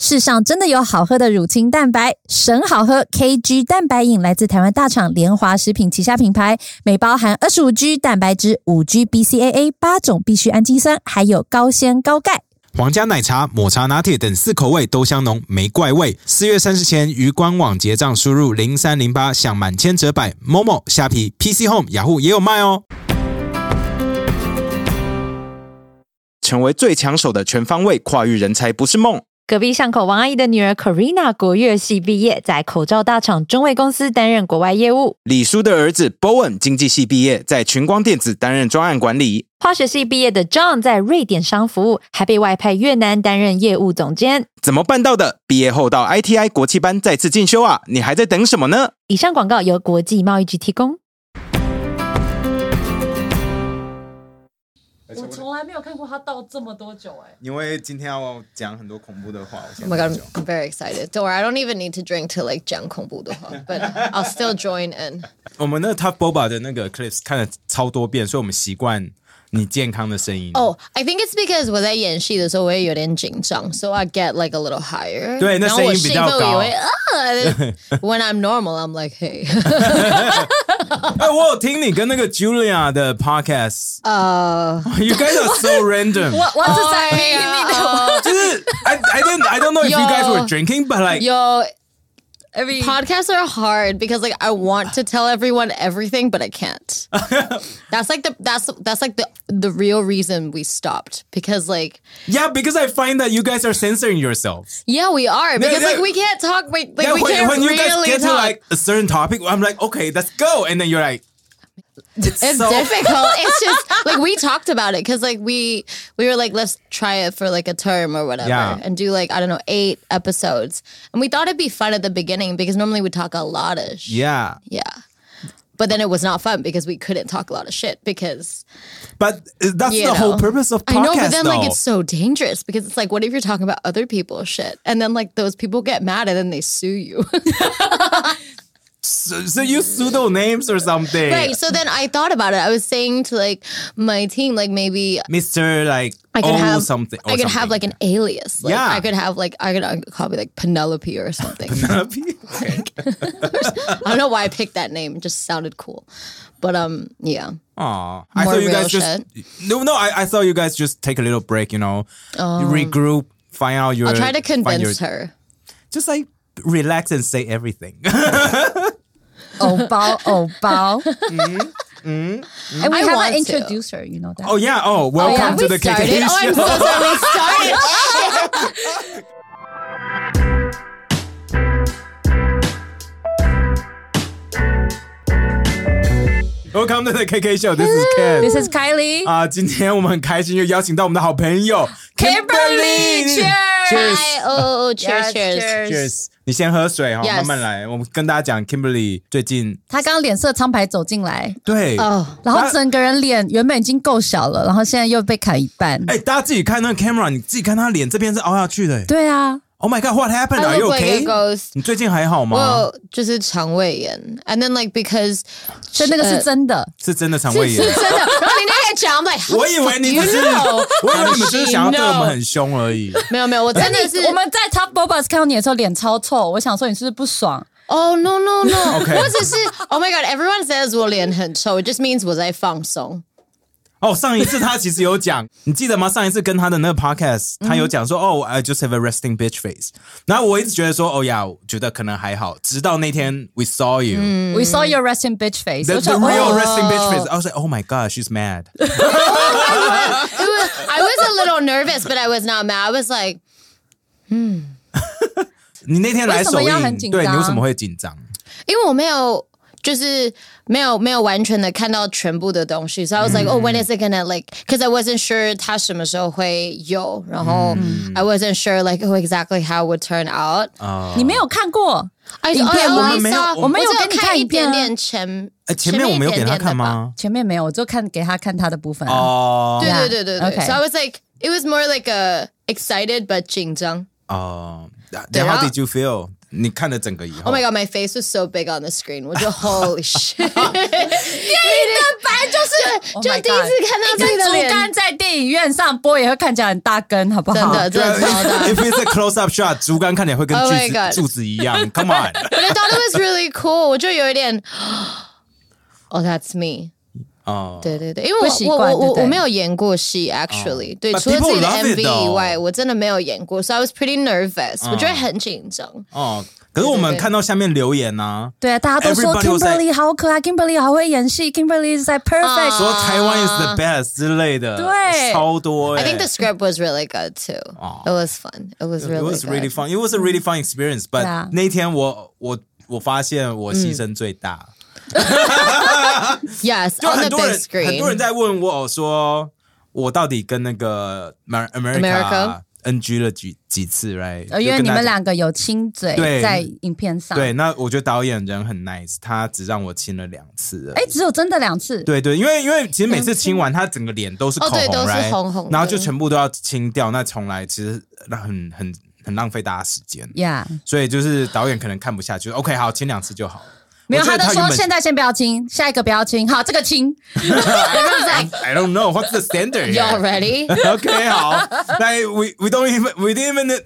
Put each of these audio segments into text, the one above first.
世上真的有好喝的乳清蛋白，神好喝 KG 蛋白饮来自台湾大厂联华食品旗下品牌，每包含二十五 G 蛋白质、五 G BCAA 八种必需氨基酸，还有高纤高钙。皇家奶茶、抹茶拿铁等四口味都香浓，没怪味。四月三十前于官网结账，输入零三零八享满千折百。Momo、虾皮、PC Home、雅虎也有卖哦。成为最抢手的全方位跨域人才不是梦。隔壁巷口王阿姨的女儿 Karina 国乐系毕业，在口罩大厂中卫公司担任国外业务。李叔的儿子 Bowen 经济系毕业，在群光电子担任专案管理。化学系毕业的 John 在瑞典商服务，还被外派越南担任业务总监。怎么办到的？毕业后到 ITI 国际班再次进修啊！你还在等什么呢？以上广告由国际贸易局提供。我从来没有看过他倒这么多酒哎、因为今天要讲很多恐怖的话，我 Oh my god, I'm, very excited. Don't worry, I don't even need to drink to like 讲恐怖的话 but I'll still join in. 我们那个 Tough Boba 的那个 clips 看了超多遍，所以我们习惯你健康的声音。哦、i think it's because 我在演戏的时候我也有点紧张，so I get like a little higher. 对那声音比较高啊 When I'm normal, I'm like, hey. 哎，我有听你跟那个 Julia 的 podcast，呃， You guys are so random. What What's that mean？你的就是 I I don't I don't know if you guys were drinking, but like yo, every podcasts are hard because like I want to tell everyone everything, but I can't. that's like the that's that's like the the real reason we stopped because like yeah, because I find that you guys are censoring yourselves. yeah we are because yeah. like we can't talk like, like yeah, we when, can't when you guys really get talk. to like a certain topic, I'm like, okay, let's go, and then you're like, it's, it's so difficult. it's just like we talked about it because like we we were like let's try it for like a term or whatever Yeah. and do like I don't know eight episodes and we thought it'd be fun at the beginning because normally we talk a lot of sh- yeah. yeah. But then it was not fun because we couldn't talk a lot of shit because But uh, that's you the whole purpose of podcast, I know, but then though. like it's so dangerous because it's like, what if you're talking about other people's shit, and then like those people get mad and then they sue you, so, so you pseudo names or something, right? So then I thought about it. I was saying to like my team, like maybe Mister like I could oh have something. I could have like an alias. Like, Yeah. I could have like I could, I could call me like Penelope or something. okay. I don't know why I picked that name. It just sounded cool. But um, yeah. Aw. I thought you guys just no no. I, I thought you guys just take a little break. You know, regroup, find out your. Oh. I'll try to find your- convince her. Just like relax and say everything. Oh bao, oh bao. And we haven't introduced you know that. Oh yeah. Oh, oh welcome to the KK KKK show. Oh, I'm so sorry. We started. Welcome to the KK Show. This is Ken. This is Kylie. 啊、uh,，今天我们很开心，又邀请到我们的好朋友 Kimberley。Cheers。Hi, oh, cheers, cheers. Cheers！你先喝水哈慢慢来。我们跟大家讲，Kimberly 最近他刚刚脸色苍白走进来，对哦然后整个人脸原本已经够小了，然后现在又被砍一半。哎，大家自己看那个 camera，你自己看他脸这边是凹下去的。对啊，Oh my god, what happened? Are you okay? Ghost. 你最近还好吗？我就是肠胃炎，and then like because 所以那个是真的，是真的肠胃炎，是真的。然后你那个讲，I'm uh, like，我以为你们是，我以为你们只是想要对我们很凶而已。没有没有，我真的是我们在 Tough Bobas 看到你的时候脸超臭，我想说你是不是不爽？Oh no no no！或者是 Oh my God，everyone says 我脸很臭，it just means 我在放松。哦，上一次他其实有讲，你记得吗？上一次跟他的那个 podcast，他有讲说，哦，I just have a resting bitch face。然后我一直觉得说，哦呀，我觉得可能还好。直到那天 we saw you。 We saw your resting bitch face. The, 我 the 想 real 哦 resting bitch face. I was like, oh my god, she's mad. It was, I was a little nervous, but I was not mad. I was like, 你那天来首为什么要映，很紧张对你为什么会紧张？因为我没有。就是 没有没有完全的看到全部的东西，所以 I was like, oh, when is it gonna like? Because I wasn't sure 它什么时候会有，然后 I wasn't sure like oh exactly how it would turn out. 你没有看过 I, 影片 I 吗？我们没有 saw- 我们有只给你看看一影片啊点点前，哎，前面我没有给他看吗？前面没有，我就看给他看他的部分啊。哦对 Yeah. 对对对对 Okay. So I was like, it was more like a excited but 紧张。哦对 Then how 然后 did you feel？ 你看了整个以后 Oh my god, my face was so big on the screen. 我就 holy shit！电影的白就是就 Oh 第一次看到一根竹自己的脸竿在电影院上播也会看起来很大根，好不好？真的真的超大。If it's a close up shot，竹竿看起来会跟 Oh 锯子柱子一样。Come on，But I thought it was really cool，我就有一点，Oh that's me。哦，对对对，因为我我我我没有演过戏，actually，对，除了自己的 MV 以外，我真的没有演过，so I was pretty nervous，我觉得很紧张。哦，可是我们看到下面留言呢，对啊，大家都说 Kimberley 好可爱，Kimberley 好会演戏，Kimberley 在 perfect，说台湾 is the best 之类的，对，超多。I think the script was really good too. It was fun. It was really. It was really fun. It was a really fun experience. But 那天我我我发现我牺牲最大。Yes, 就 on 很 the 多 big 人很多人 screen. 在问我说，我到底跟那个 Mer- America America？NG 了几几次，right？呃，因为你们两个有亲嘴对在影片上，对，，那我觉得导演人很 nice，他只让我亲了两次而已。哎，只有真的两次，对对，因为因为其实每次亲完，他整个脸都是口红，哦对都是 right？红红的然后就全部都要清掉，那重来其实很很很浪费大家时间。呀，所以就是导演可能看不下去，OK，好，亲两次就好了。没有，我觉他都说得原本现在先不要亲，下一个不要亲，好，这个亲， I don't know what's the standard. Y'all ready? OK，好，那 we we don't even we didn't even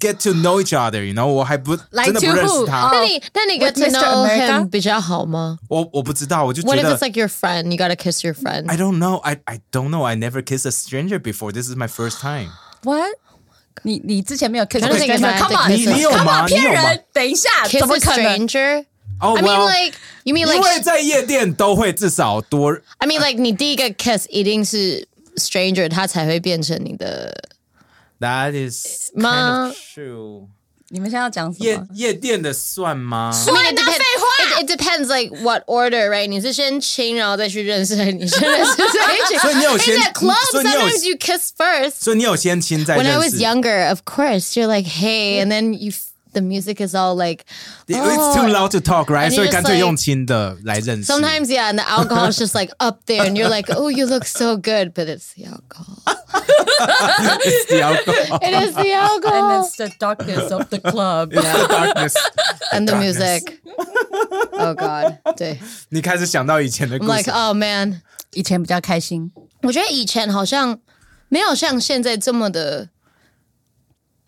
get to know each other，you know，我还不 Like 真的不 to 认 who？识他哦，那你那你 get With to Mr. know America？ him 比较好吗我我不知道，我就？What 觉 if 得 it's like your friend? You gotta kiss your friend. I don't know, I I don't know, I never kissed a stranger before. This is my first time. What？你你之前没有 kiss I don't think stranger? I've Come had on，to 你你有 Come 吗？ on，你有吗？骗人！等一下， Kiss 怎么 a 可能？ stranger? 哦 I mean well， like you mean 因 like 为在夜店都会至少多 I mean like 你第一个 kiss 一定是 stranger，他才会变成你的 That is kind 吗 of true. 你们现在要讲什夜么？夜店的算吗？ I mean, it depends. It, it depends, like what order, right? 你是先亲，然后再去认识，你先认识在一起。所以你有先 In the club, 所以你有 sometimes you kiss first. 所以你有先亲再 When I 认 was 识 younger, of course, you're like, hey, and then you, f- the music is all like, It's too loud to talk, right? And you 所以 just 干脆 like- 用亲的来认识。 sometimes, yeah, and the alcohol is just like up there, and you're like, oh, you look so good, but it's the alcohol. It's the alcohol. It is the And alcohol it's the darkness of the club. It's the darkness. and the music. Oh God, 对你开始想到以前的故 I'm 事 like, oh man. 以前比较开心，我觉得以前好像没有像现在这么的，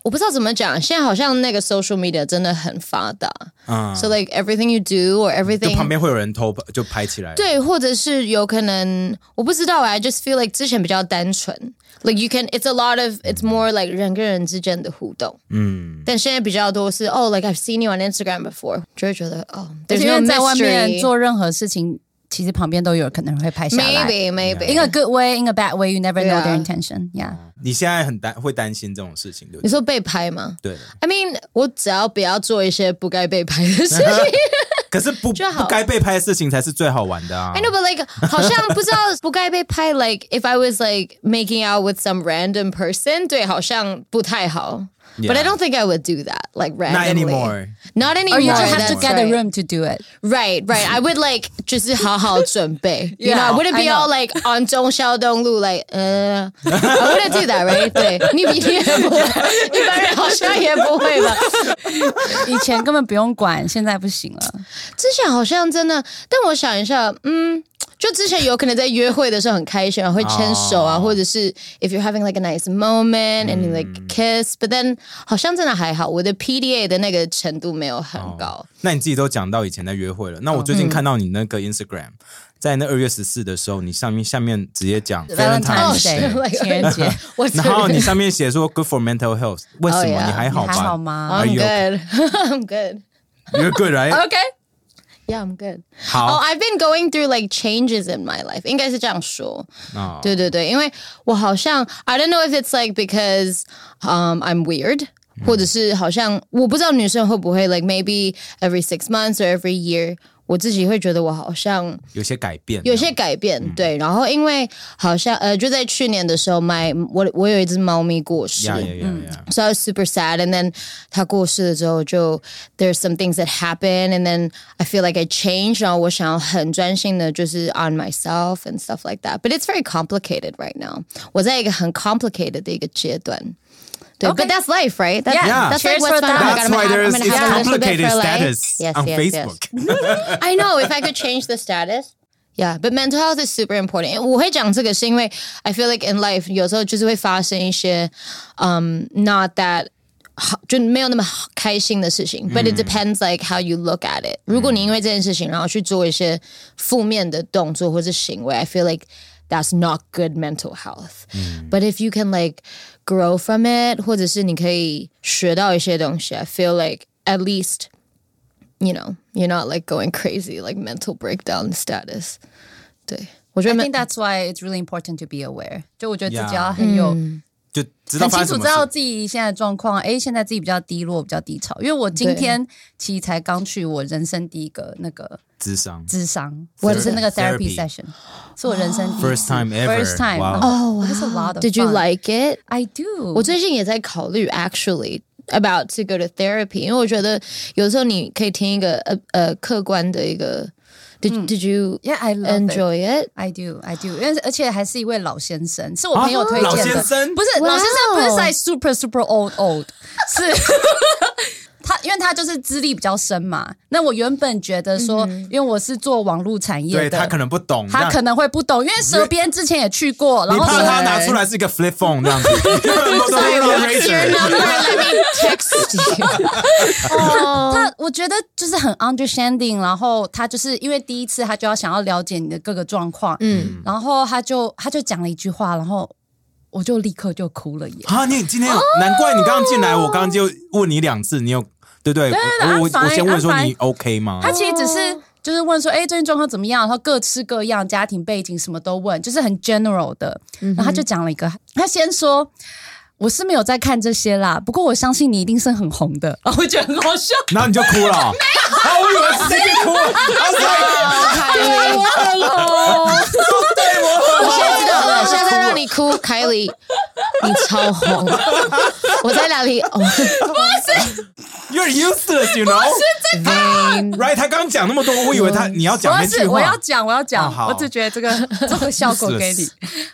我不知道怎么讲。现在好像那个 social media 真的很发达、嗯 s o like everything you do or 就 everything，旁边会有人偷拍就拍起来。对，或者是有可能我不知道，I just feel like 之前比较单纯，like you can it's a lot of it's more like 人跟人之间的互动，嗯，但现在比较多是哦、like I've seen you on Instagram before，就会觉得哦、而 there's 且 no 因为在外面 mystery。做任何事情， 其实旁边都有可能会拍下来。Maybe maybe In a good way, in a bad way, you never know their intention. Yeah. 你现在很担会担心这种事情，对不对？你说被拍吗对。？I mean，我只要不要做一些不该被拍的事情。可是不不该被拍的事情才是最好玩的啊 I！know, but like 好像不知道不该被拍。Like if I was like making out with some random person，对，好像不太好。But I Yeah. don't think I would do that like Not randomly. anymore. Not anymore. Or you just have that's to get a right. room to do it. Right, right. I would like 就是好好准备。You know, I Yeah, wouldn't be I know. all like on 中孝东路 like 呃、I wouldn't do that, right? 对，你你也不会，一般人好像也不会吧。以前根本不用管，现在不行了。之前好像真的，但我想一下，嗯， 就之前有可能在约会的时候很开心，会牵手啊，哦或者是 if you're having like a nice moment and you like kiss，but then 好像真的还好，我的 PDA 的那个程度没有很高。那你自己都讲到以前在约会了，那我最嗯近看到你那个 Instagram，在那二月十四的时候，你上面下面直接讲 Valentine's Valentine's Day 情人节，然后你上面写说 Good for mental health，为什 Oh, 么.你还好你还好吧吗 I'm good，You're good. Yeah, I'm good. 好 Oh, I've been going through like changes in my life. 应该是这样说。哦对对对，因为我好像 I don't know if it's like because um I'm weird，、或者是好像我不知道女生会不会 like maybe every six months or every year， 我自己会觉得我好像有些改变，有些改变，对。然后因为好像呃就在去年的时候，买我我有一只猫咪过世。呀呀呀呀！ So I was super sad. And then 他过世了之后，就 there's some things that happen, and then I feel like I changed. 然后我想要很专心的，就是 on myself and stuff like that. But it's very complicated right now. 我在一个很 complicated 的一个阶段。 对 Okay. but that's life, right? That's, Yeah. that's like Cheers what's for fun. that. Oh my God, That's I'm why gonna have, there's I'm it's gonna have a little bit complicated for life. status Yes, on yes, yes. Facebook. I know. If I could change the status, Yeah, but mental health is super important. 我会讲这个是因为 I feel like in life 有时候就是会发生一些um not that 好就没有那么好开心的事情，but it depends like how you look at it。如果你因为这件事情然后去做一些负面的动作或是行为，I feel like that's not good mental health. But if you can like grow from it，或者是你可以学到一些东西，I feel like at least you know you're not like going crazy like mental breakdown status. 对，我觉 I 得 think that's why it's really important to be aware。就我觉得自己 Yeah 要很有、 就知道很清楚知道。自己现在状况。哎，现在自己比较低落，比较低潮。因为我今天其实才刚去我人生第一个那个智商智商，What 就是那个 therapy session，是我人生第一次 First time ever. first time。哦 it was a lot of Did you like it? I do。我最近也在考虑，actually about to go to therapy，因为我觉得有时候你可以听一个呃呃客观的一个。Did Did you Yeah, I love it. enjoy it? I do, I do，因为而且还是一位老先生，是我朋友推啊老荐的。先生不是哇哦老先生，不是在 super super old old，是 他，因为他就是资历比较深嘛。那我原本觉得说，因为我是做网络产业的，对他可能不懂，他可能会不懂，因为蛇鞭之前也去过，然你后他拿出来是一个 flip phone 这样子 you. 他我觉得就是很 understanding，然后他就是因为第一次他就要想要了解你的各个状况，嗯，然后他就他就讲了一句话，然后我就立刻就哭了耶。啊，你今天有，难怪你刚刚进来，我刚刚就问你两次，你有对不对？对对我我先问说你 OK 吗？他其实只是就是问说，哎、最近状况怎么样？然后各吃各样，家庭背景什么都问，就是很 general 的。然后他就讲了一个，他先说。我是没有在看这些啦，不过我相信你一定是很红的，我觉得很好笑。然后你就哭了，啊，我以为直接就哭了 was like，我很红，我现在知道了，现在让你哭，凯里，你超红。我在哪里？哦 You're useless, you know? Right？他刚刚讲那么多，我以为他你要讲我那句话。是我要讲，我要讲，哦我只觉得这个这个效果给你。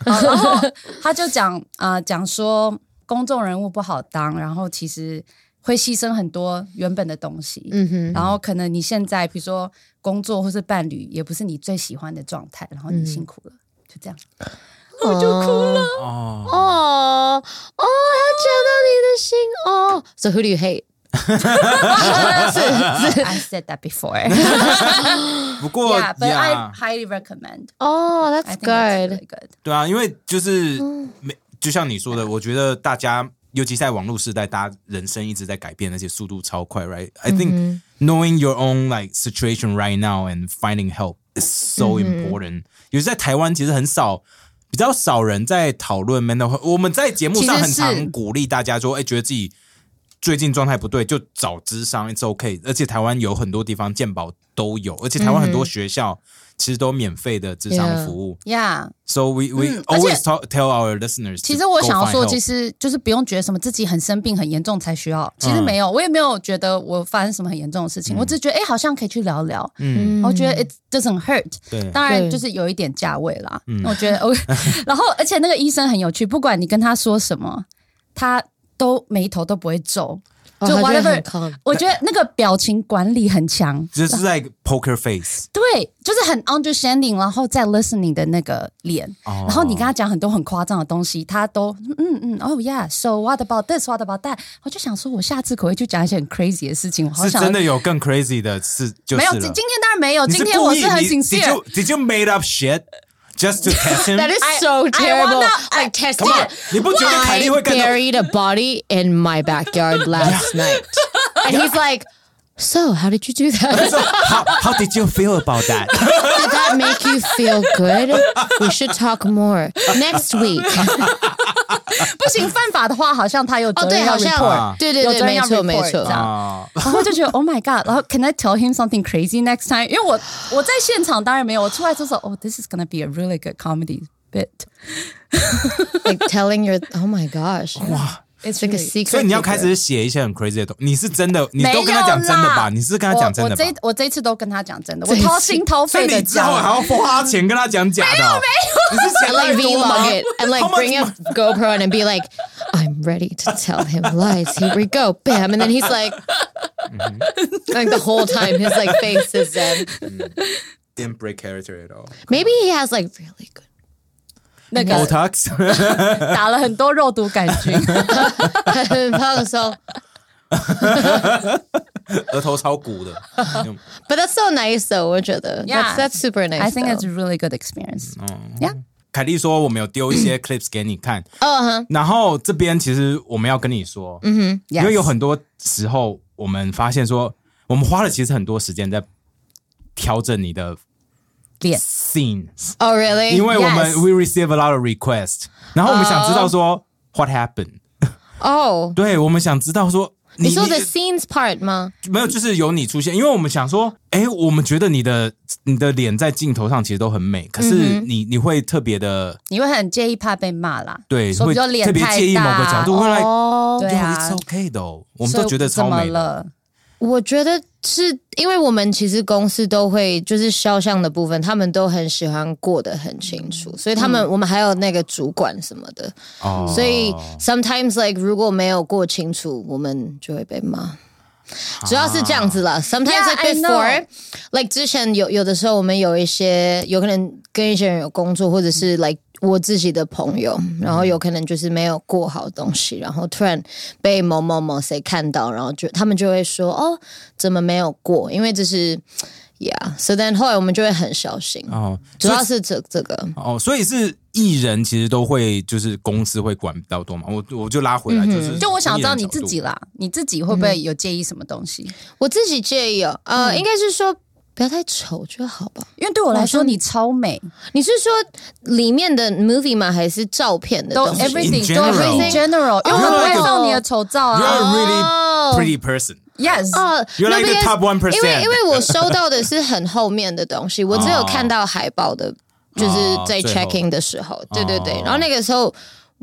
好然后他就讲啊，讲、说公众人物不好当，然后其实会牺牲很多原本的东西，嗯哼。然后可能你现在，比如说工作或是伴侣，也不是你最喜欢的状态，然后你辛苦了，就这样，我就哭了。哦哦，哦，他见到你的心哦。So who do you hate? I said that before. 不过，Yeah, but I highly recommend. Oh, that's good. Good. 对啊，因为就是。就像你说的，我觉得大家，尤其在网络时代，大家人生一直在改变，而且速度超快，right？I think knowing your own like situation right now and finding help is so important。尤其在台湾，其实很少。比较少人在讨论 mental 我们在节目上很常鼓励大家说，哎、觉得自己最近状态不对，就找智商，it's OK。而且台湾有很多地方健保都有，而且台湾很多学校其实都免费的智商 Yeah 服务。Yeah，So we we 嗯 always talk, tell our listeners. 其实我想要说，其实实就是不用觉得什么自己很生病很严重才需要，其实嗯没有，我也没有觉得我发生什么很严重的事情，我只是觉得哎、好像可以去聊聊，嗯，我觉得 it doesn't hurt，对。当然就是有一点价位啦，嗯。我觉得 OK，然后而且那个医生很有趣，不管你跟他说什么，他都眉头都不会皱，就 whatever，、我觉得那个表情管理很强，就是 like poker face，对，就是很 understanding，然后在 listening 的那个脸，哦然后你跟他讲很多很夸张的东西，他都嗯嗯哦、yeah，so what about this，what about that，我就想说，我下次可以去讲一些很 crazy 的事情，我好是想真的有更 crazy 的事，就是没有，今今天当然没有，今天我是很故意你 Did you did you made up shit just to test him. that is so I, terrible. I wanna, like I, test come on. I buried a body in my backyard last night, and he's like, "So, how did you do that? So, how how did you feel about that? Did that make you feel good? We should talk more next week." 不行，犯法的话，好像他有责哦，对，任要好像 report，对对对，有责任要没错 report 没错这。样啊，然后就觉得 Oh my God，然后 Can I tell him something crazy next time？因为我我在现场当然没有，我出来就说 Oh this is gonna be a really good comedy bit。 Like telling your, oh my gosh, It's like a really- secret. 所以你要开 keeper. 始写一些很 crazy 的东你是真的，你都跟他没有讲真的吧？啦你是跟他讲真的吧我我？这我这一次都跟他讲真的，我这一次掏心掏所以肺的你之后还讲。要花钱跟他讲假的哦？你是 and 钱 like 太多吗 vlog it and like How much bring a GoPro in and be like, I'm ready to tell him lies. Here we go, bam, and then he's like, like the whole time his like face is dead. didn't break character at all. Maybe he has like really good. 那个 Botox，打了很多肉毒杆菌，很放松。额头超鼓的。But that's so nice though. 我觉得 Yeah. that's that's super nice. I think though. it's a really good experience. Yeah，凯莉说我们有丢一些 clips 给你看，哦哈，然后这边其实我们要跟你说，嗯哼，因为有很多时候我们发现说，我们花了其实很多时间在调整你的脸 scenes，Oh really? 因为我们 Yes we receive a lot of request，然后我们想知道说 what happened，哦，对我们想知道说你说的 scenes part 吗？没有，就是有你出现，因为我们想说，哎，我们觉得你的你的脸在镜头上其实都很美，可是你你会特别的你会很介意怕被骂啦，对，会特别介意某个角度，会来哦，对啊。Yo, it's okay 的，我们都觉得超美。了？我觉得是因为我们其实公司都会就是肖像的部分，他们都很喜欢过得很清楚，所以他们、我们还有那个主管什么的，哦所以 sometimes like 如果没有过清楚，我们就会被骂。主要是这样子啦。Sometimes like know. before, like 之前有有的时候我们有一些有可能跟一些人有工作，或者是 like 我自己的朋友，然后有可能就是没有过好东西，然后突然被某某某谁看到，然后就他们就会说哦，怎么没有过？因为这是 yeah，so then 后来我们就会很小心，哦，主要是这这个。哦，所以是艺人其实都会，就是公司会管比较多嘛。我我就拉回来，就是就我想知道你自己啦，你自己会不会有介意什么东西？我自己介意哦，呃，应该是说不要太丑就好吧，因为对我来说你超美。你是说里面的 movie 吗？还是照片的都 everything 都 in general？因为我会放你的丑照啊。You are really pretty person. Yes. 哦，You are the top one percent. 因为因为我收到的是很后面的东西，我只有看到海报的，就是在 checking 的时候。对对对，然后那个时候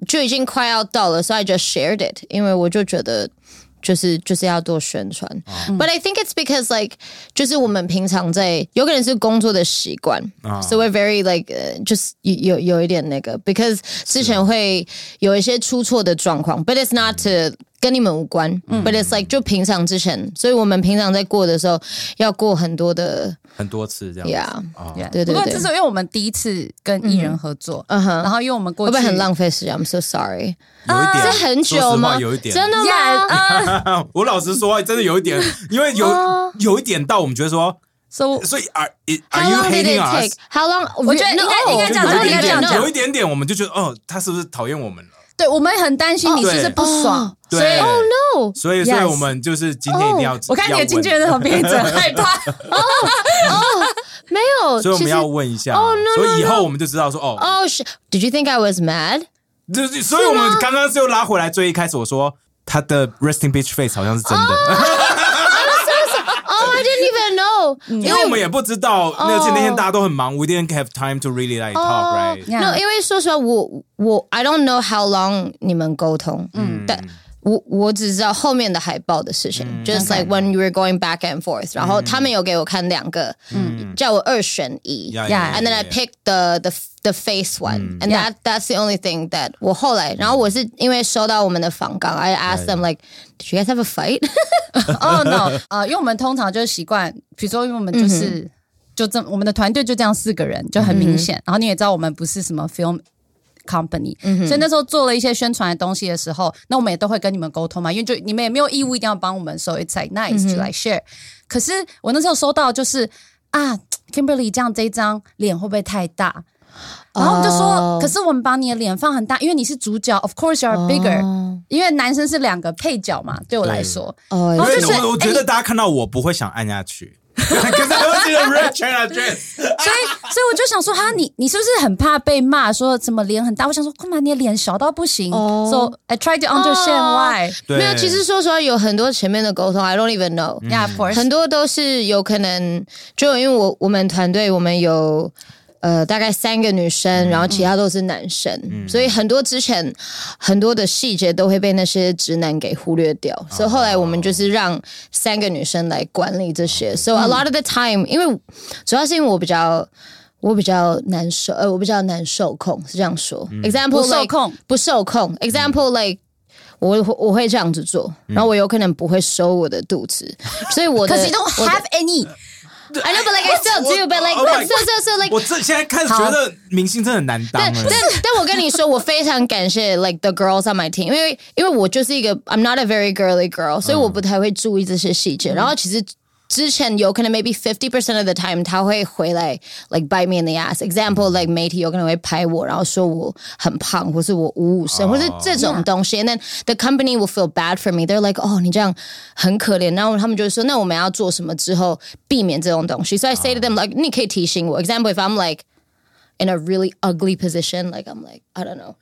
就已经快要到了，所以 I just shared it，因为我就觉得。就是就是要多宣传、b u t I think it's because like 就是我们平常在有可能是工作的习惯、s o we're very like 呃就是有有有一点那个，because 之前会有一些出错的状况，but it's not to 跟你们无关、b u t it's like 就平常之前，所以我们平常在过的时候要过很多的很多次这样子。，yeah，哦对对对不过这是因为我们第一次跟艺人合作，嗯哼然后因为我们过去会不会很浪费时间？I'm so sorry，有一点是很久吗？有一点真的 Yeah，吗？呃我老实说，真的有一点，因为有哦有一点到我们觉得说，，so 所以 are are you long did hating it us？take? How long？我觉得应该应该这样有讲应该这样一点点，讲有一点点，我们就觉得哦，他是不是讨厌我们了？对我们很担心你是不是不爽哦，所以对。Oh no！所以，所以 Yes 我们就是今天一定要，我看你的经纪人要在旁边一直很害怕。哦没有，所以我们实要问一下，Oh, no, 所以以后我们就知道说，哦，哦是，Did you think I was mad？就是，所以我们刚刚就拉回来最一开始我说他的 resting bitch face 好像是真的，因为我们也不知道，那而且那天大家都很忙，we didn't have time to really like talk, right? No，因为说实话，我我 I don't know how long 你们沟通，嗯，但我我只知道后面的海报的事情、s t like when you were going back and forth，然后他们有给我看两个，嗯，叫我二选一 Yeah, yeah, and then I picked the the the face one, and that that's the only thing that 我后来，然后我是因为收到我们的访纲，I asked them like, did you guys have a fight？oh、no，呃，因为我们通常就是习惯，比如说，因为我们就是、就这，我们的团队就这样四个人，就很明显。然后你也知道，我们不是什么 film company，、所以那时候做了一些宣传的东西的时候，那我们也都会跟你们沟通嘛，因为就你们也没有义务一定要帮我们，so it's like nice to like share、可是我那时候收到就是啊，Kimberly 这样这一张脸会不会太大？然后我们就说哦。可是我们把你的脸放很大，因为你是主角，of course you are bigger，、因为男生是两个配角嘛，对我来说。哦因为然后就是我我觉得大家看到我不会想按下去，可是我觉得 red chain address，所以，所以我就想说，哈，你你是不是很怕被骂，说怎么脸很大？我想说，干嘛你的脸小到不行、哦 s o I try to understand 哦 why. 对没有，其实说实话，有很多前面的沟通，I don't even know。Yeah, course. 很多都是有可能，就因为我我们团队我们有呃大概三个女生，然后其他都是男生，所以很多之前很多的细节都会被那些直男给忽略掉，所以后来我们就是让三个女生来管理这些。So a lot of the time，因为主要是因为我比较。我比较难受，呃，我比较难受控，是这样说。Example 不受 like- 控不受控。Example like 我我会这样子做，然后我有可能不会收我的肚子，所以我的 可是 you don't have any. I know, but like I still do, but like Oh my but so so so like 我这现在开始觉得明星真的很难当但了。但但我跟你说，我非常感谢 like the girls on my team，因为因为我就是一个 I'm not a very girly girl，所以我不太会注意这些细节。然后其实 之前有可能 maybe fifty percent of the time 他会回来 like bite me in the ass。Example like 媒体有可能会拍我，然后说我很胖，或是我五五身，或是这种东西。And then the company will feel bad for me. They're like, 哦，你这样很可怜。然后他们就会说，那我们要做什么之后避免这种东西？So I say to them like，你可以提醒我。Example if I'm like in a really ugly position. Like I'm like I don't know.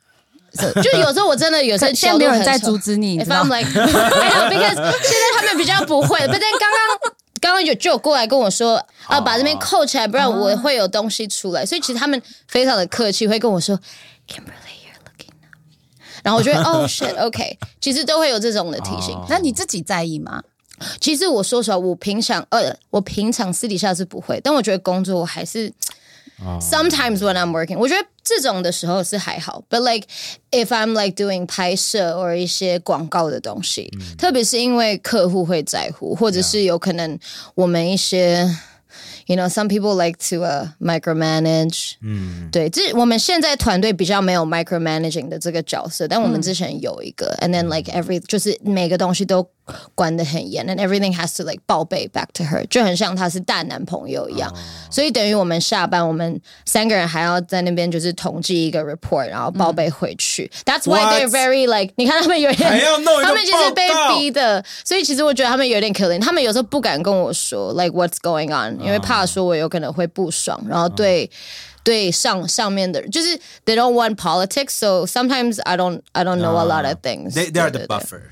So 就有时候我真的有时候现在没有人在阻止你，你 If 知道 I'm like I know because 现在他们比较不会，but then 刚刚。 刚刚有就有过来跟我说啊，把这边扣起来，不然我会有东西出来。所以其实他们非常的客气，会跟我说，Kimberly, looking。然后我觉得哦 shit, OK，其实都会有这种的提醒。那你自己在意吗？其实我说实话，我平常呃，我平常私底下是不会，但我觉得工作我还是。Sometimes when I'm working，我觉得这种的时候是还好，but like if I'm like doing 拍摄或一些广告的东西，特别是因为客户会在乎，或者是有可能我们一些。You know, some people like to uh, micromanage. 嗯，对，这我们现在团队比较没有 micromanaging 的这个角色，但我们之前有一个、a n d then like every 就是每个东西都 管得很严，and everything has to like 报备 back to her，就很像他是大男朋友一样。所以等于我们下班，我们三个人还要在那边就是统计一个 report，然后报备回去。That's why What？ they're very like，你看他们有点，还要弄一个他们其实被报告逼的，所以其实我觉得他们有点可怜。他们有时候不敢跟我说 like what's going on，因为怕说我有可能会不爽，然后对。对上上面的人，就是 they don't want politics, so sometimes I don't I don't know a lot of things. They they are 对 the buffer.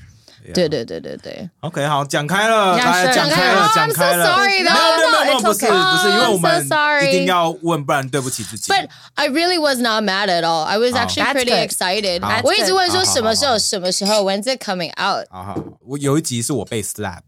对对对对对。 OK，好，讲开了， Yeah, 来 sure. 讲开了， Oh, 讲 I'm 开 so 了。 sorry, 没 though. 有没有没有没有， It's 不是 okay. 不是，因为我 I'm 们 so sorry. 一定要问，不然对不起自己。 But I really was not mad at all. I was actually That's pretty good. excited. That's 我一直问说好好什么时好候什么时候 When's it coming out? 好好，我有一集是我被 slap，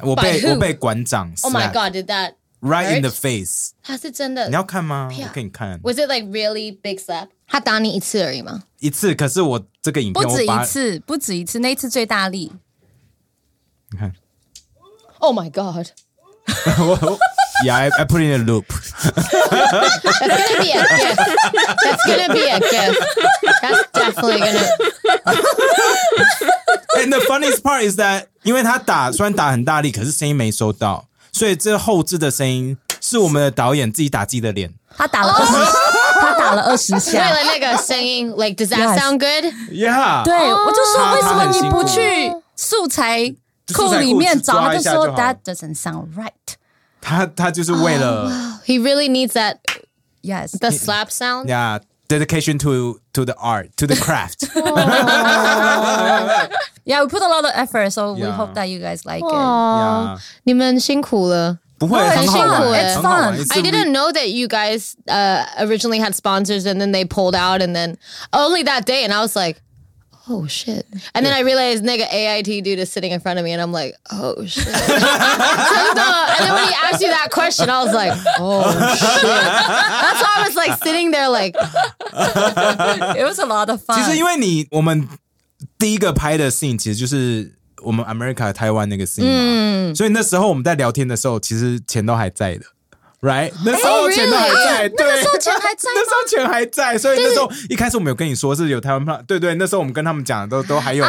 我被 By who？我被馆长 Oh my slap god, did that? right in the hurt？ face。他是真的你要看吗？不要我给你看 Was it like really big slap? 他打你一次而已吗？一次，可是我这个影不止片我把一次，不止一次，那一次最大力。你看 Oh my god. 我 Yeah, I, I put in a loop. That's gonna be a gift. That's gonna be a gift. That's definitely gonna. And the funniest part is that，因为他打虽然打很大力，可是声音没收到， 所以这后置的声音是我们的导演自己打自己的脸。他打了二十，他打了二十下为下。了那个声音，like does that Yes. sound good? Yeah，对，我就说为什么你不去素材库里面找？他就说一下就好 That doesn't sound right. 他他就是为了 He really needs that Yes. the slap sound. yeah dedication to to the art to the craft。 Yeah, we put a lot of effort, so we Yeah. hope that you guys like it. 哦，你们辛苦了。不会，很很好辛苦玩， It's 很好玩 fun. It's I a didn't know that you guys uh, originally had sponsors and then they pulled out and then only that day and I was like, oh shit. And then I realized nigga AIT dude is sitting in front of me and I'm like, oh shit. and then when he asked you that question, I was like, oh shit. That's why I was like sitting there like, It was a lot of fun. 其实因为你我们第一个拍的 scene 其实就是我们 America 台湾那个 scene 嘛，所以那时候我们在聊天的时候，其实钱都还在的。 Right，那时候钱都还在，对，那时候钱还在 那时候钱还在，所以那时候一开始我们有跟你说是有台湾票，对对，那时候我们跟他们讲的都都还有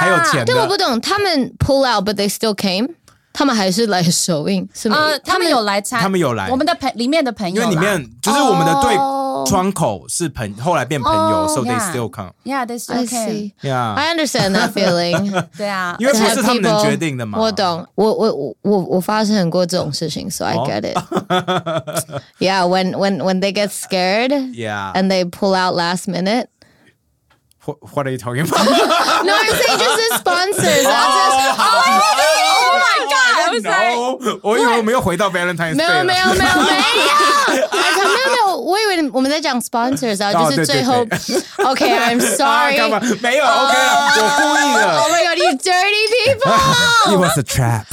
还有钱对我不，懂，他们 pull out but they still came，他们还是来首映，是吗？呃，他们有来参，他们有来。我们的朋里面的朋友，因为里面就是我们的对 哦窗口是朋，后来变朋友，so they yeah still come。 Yeah, they still I can. see. Yeah， I understand that feeling. 对啊，因为不 To 是 have 他们能 people- 决定的嘛。我懂，我我我我我发生过这种事情，so I 哦 get it. yeah, when when when they get scared Yeah. and they pull out last minute. What What are you talking about？ No, I'm saying just as sponsors. I'll just, Oh my god! I was like, No，我以为我们又回到 Valentine's Day 没有了没有没有没有，哎没有没有，我以为我们在讲 sponsors 啊，哦就是最后对，OK, I'm 啊 sorry. 干嘛？没有 OK 了，我故意的。 Oh my god, you dirty people! It was a trap.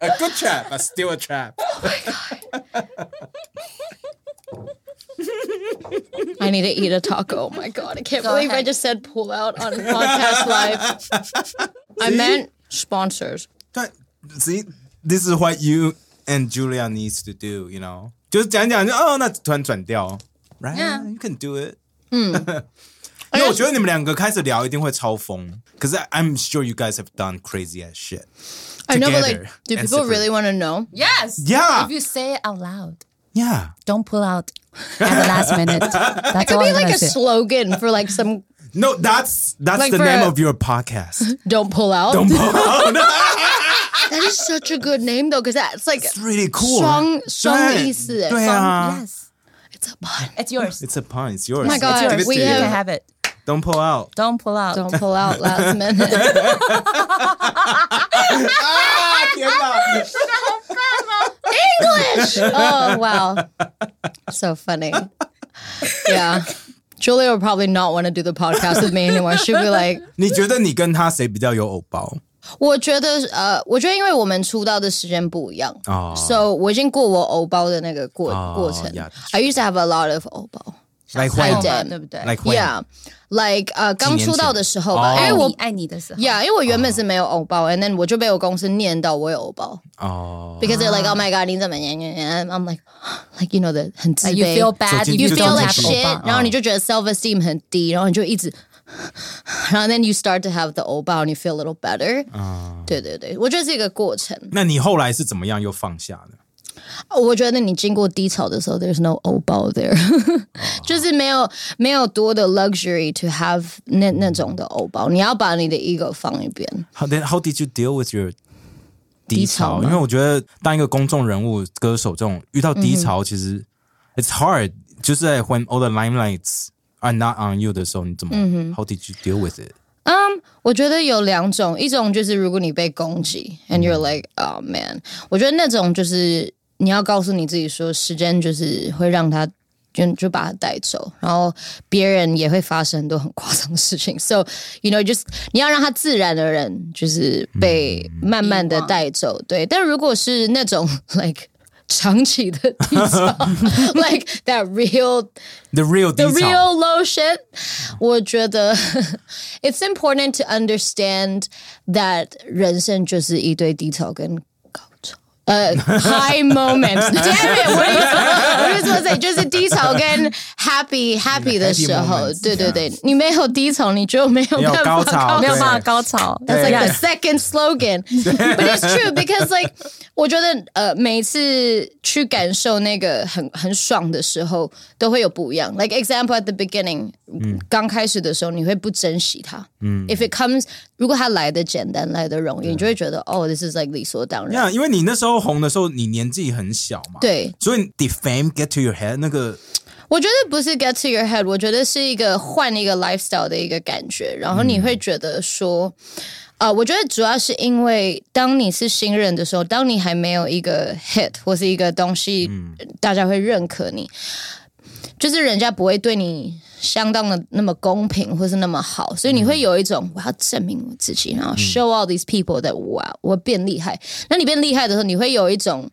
a good trap, but still a trap. I need to eat a taco. Oh my god, I can't Go believe I ahead. just said pull out on podcast live. I meant sponsors. 但 See, this is what you and Julia needs to do, you know，就是讲一讲就哦，那突然转掉，right? Yeah. You can do it. 嗯，因为我觉得你们两个开始聊一定会超疯，可是 I'm sure you guys have done crazy ass shit. I know, but together like, do and people separate. really want to know? Yes. Yeah. If you say it out loud. Yeah. Don't pull out at the last minute. That's all Be I'm like gonna a say. slogan for like some No, that's that's Like the for name a- of your podcast. don't pull out. Don't pull out. That is such a good name though, because that's like It's really cool. 双双的对意思。对啊 Yes, It's a pun. It's yours. It's a pun. It's yours. Oh my God, Let's give it we to you you. can have- have it. Don't pull out. Don't pull out. Don't pull out last minute. 啊！天哪！ English. Oh wow, so funny. Yeah, Julia will probably not want to do the podcast with me anymore. She'll be like, 你觉得你跟他谁比较有偶包？ 我觉得呃，我觉得因为我们出道的时间不一样哦，so 我已经过我欧包的那个过、哦过程。yeah. I used to have a lot of 欧包。Like 太 when? 对对不对 Like when? Yeah, like 呃，刚出道的时候吧，哦因为我爱你的时候 Yeah，因为我原本是没有欧包，and then 我就被我公司念到我有欧包哦，，because they're like, oh my god，你怎么样？I'm like, like you know 的很自 Like you 卑 feel bad 走进 if you feel 这 like 种 shit，然后你就觉得 self esteem 很低，然后你就一直，然后 then you start to have the 欧巴，and you feel a little better。啊，对对对，我觉得是一个过程。那你后来是怎么样又放下的？我觉得你经过低潮的时候，there's no 偶包 there，、oh. 就是没有没有多的 luxury to have 那那种的偶包，你要把你的 ego 放一边。How then how did you deal with your 低潮？低潮因为我觉得当一个公众人物、歌手这种遇到低潮，其实、mm hmm. it's hard，就是 when all the limelights are not on you 的时候，你怎么、How did you deal with it？嗯我觉得有两种，一种就是如果你被攻击，and you're like oh man，我觉得那种就是你要告诉你自己说，时间就是会让他。就就把他带走，然后别人也会发生很多很夸张的事情。So you know, just 你要让他自然的人，就是被慢慢的带走。对，但如果是那种 like 长期的低潮，like that real The real 低 the 潮 real low shit，我觉得 it's important to understand that 人生就是一堆低潮跟 高潮。呃、h i g h moments，damn it，我意思，我意思说，就是低潮跟 happy happy 的时候 moments，对对对，你没有低潮，你就没有没有办法高潮没有对办法高潮。 That's like the Yes. second slogan. But it's true because like 我觉得呃每次去感受那个很很爽的时候，都会有不一样。Like example at the beginning，刚、开始的时候你会不珍惜它。嗯，If it comes，如果它来的简单，来的容易，你就会觉得哦，this is like 理所当然。呀因为你那时候 红的时候，你年纪很小嘛，，对，所以 did fame get to your head？那个我觉得不是 get to your head，我觉得是一个换一个 lifestyle 的一个感觉，然后你会觉得说，呃，我觉得主要是因为当你是新人的时候，当你还没有一个 hit 或是一个东西，大家会认可你，就是人家不会对你相当的那么公平或是那么好，所以你会有一种我要证明我自己，然后 show all these people that 我我变厉害。那你变厉害的时候，你会有一种。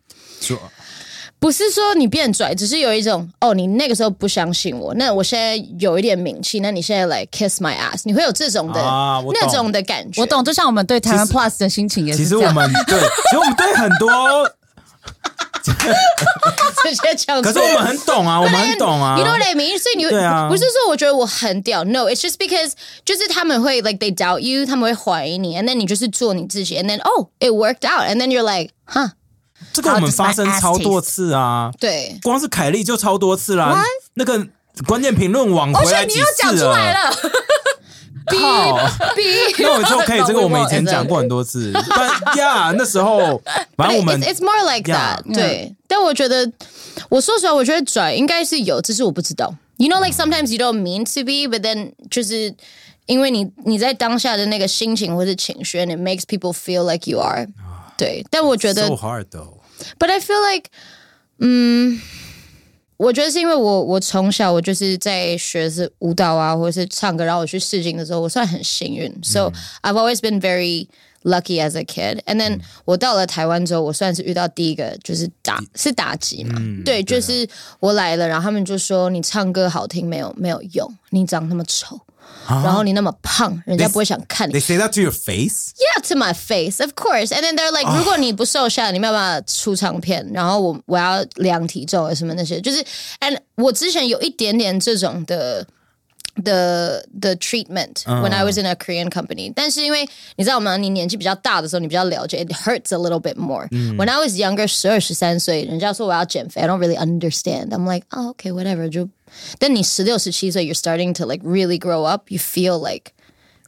不是说你变拽，只是有一种哦，你那个时候不相信我，那我现在有一点名气，那你现在来 kiss my ass，你会有这种的、啊那种的感觉。我懂，就像我们对台湾 Plus 的心情也是这样。实我们对，其实我们对很多，直接讲可是我们很懂啊，我们很懂啊 You know what I mean？所以你对啊不是说我觉得我很屌，No，it's just because 就是他们会 like they doubt you，他们会怀疑你，and then 你就是做你自己，and then oh it worked out，and then you're like，哈，这个我们发生超多次啊，对，光是凯莉就超多次啦。那个关键评论网回来几次了？了，靠！那我就可以，这个我们以前 Exactly 讲过很多次。但呀，那时候反正我们 It's, it's more like that. Yeah. 对，但我觉得，我说实话，我觉得拽应该是有，只是我不知道。You know, like sometimes you don't mean to be, but then 就是因为你你在当下的那个心情或是情绪，and it makes people feel like you are. 对，但我觉得 so hard though。 But I feel like，嗯， 我觉得是因为我我从小我就是在学是舞蹈啊，或者是唱歌，然后我去试镜的时候，我算很幸运。So I've always been very lucky as a kid. And then 我到了台湾之后，我算是遇到第一个就是打是打击嘛，对，就是我来了，然后他们就说你唱歌好听没有没有用，你长那么丑。然后你那么胖，人家不会想看你 They。say that to your face. Yeah, to my face, of course. And then they're like，、如果你不瘦下来，你没有办法出唱片。然后我我要量体重啊什么那些，就是，and 我之前有一点点这种的。的的 treatment when I was in a Korean company，、但是因为你知道吗？你年纪比较大的时候，你比较了解，it hurts a little bit more。When I was younger，十二十三岁，人家说我要减肥，I don't really understand。I'm like, oh okay, whatever 就。 但你十六十七岁，you're starting to like really grow up. You feel like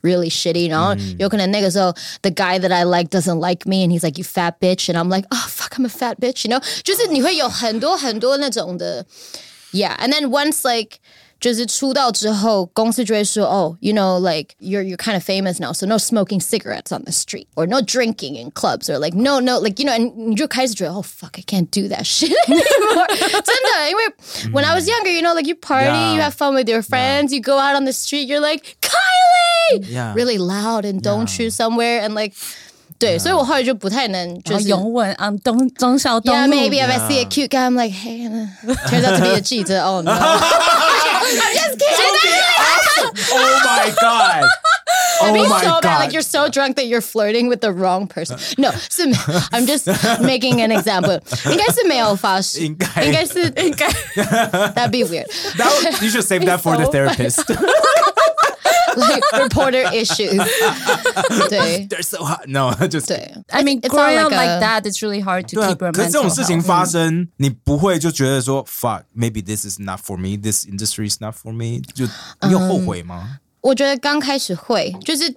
really shitty. 然后有可能那个时候 the guy that I like doesn't like me and he's like you fat bitch and I'm like oh fuck I'm a fat bitch. You know，就是你会有很多很多那种的 yeah. And then once like 就是出道之后，公司就会说，Oh, you know, like you're you're kind of famous now, so no smoking cigarettes on the street, or no drinking in clubs, or like no no like you know, and 你就开始觉得，Oh fuck, I can't do that shit anymore. 真的，因为 when I was younger, you know, like you party, Yeah. you have fun with your friends, you go out on the street, you're like Kylie, Yeah. really loud, and don't Yeah. you somewhere, and like 对，所以我后来就不太能然后就是。永吻啊，东忠孝东 Yeah, 路 maybe if I see a cute guy, I'm like, hey, uh, turns out to be a cheater. Oh no. I'm just kidding. Oh my god. It'd be Oh my so bad. Like god. you're so drunk that you're flirting with the wrong person. No, 是 I'm just making an example. 应该是没有发生。应该应该是应该 That'd be weird. That, you should save that for the so therapist. Like reporter issues. 对 They're so hot. No, just 对。 I mean, It's growing not up like a- like that, it's really hard to 对啊， keep your 可是这种 mental 事情 health. 发生，你不会就觉得说 fuck maybe this is not for me, this industry is not for me，就你有后悔吗？我觉得刚开始会，就是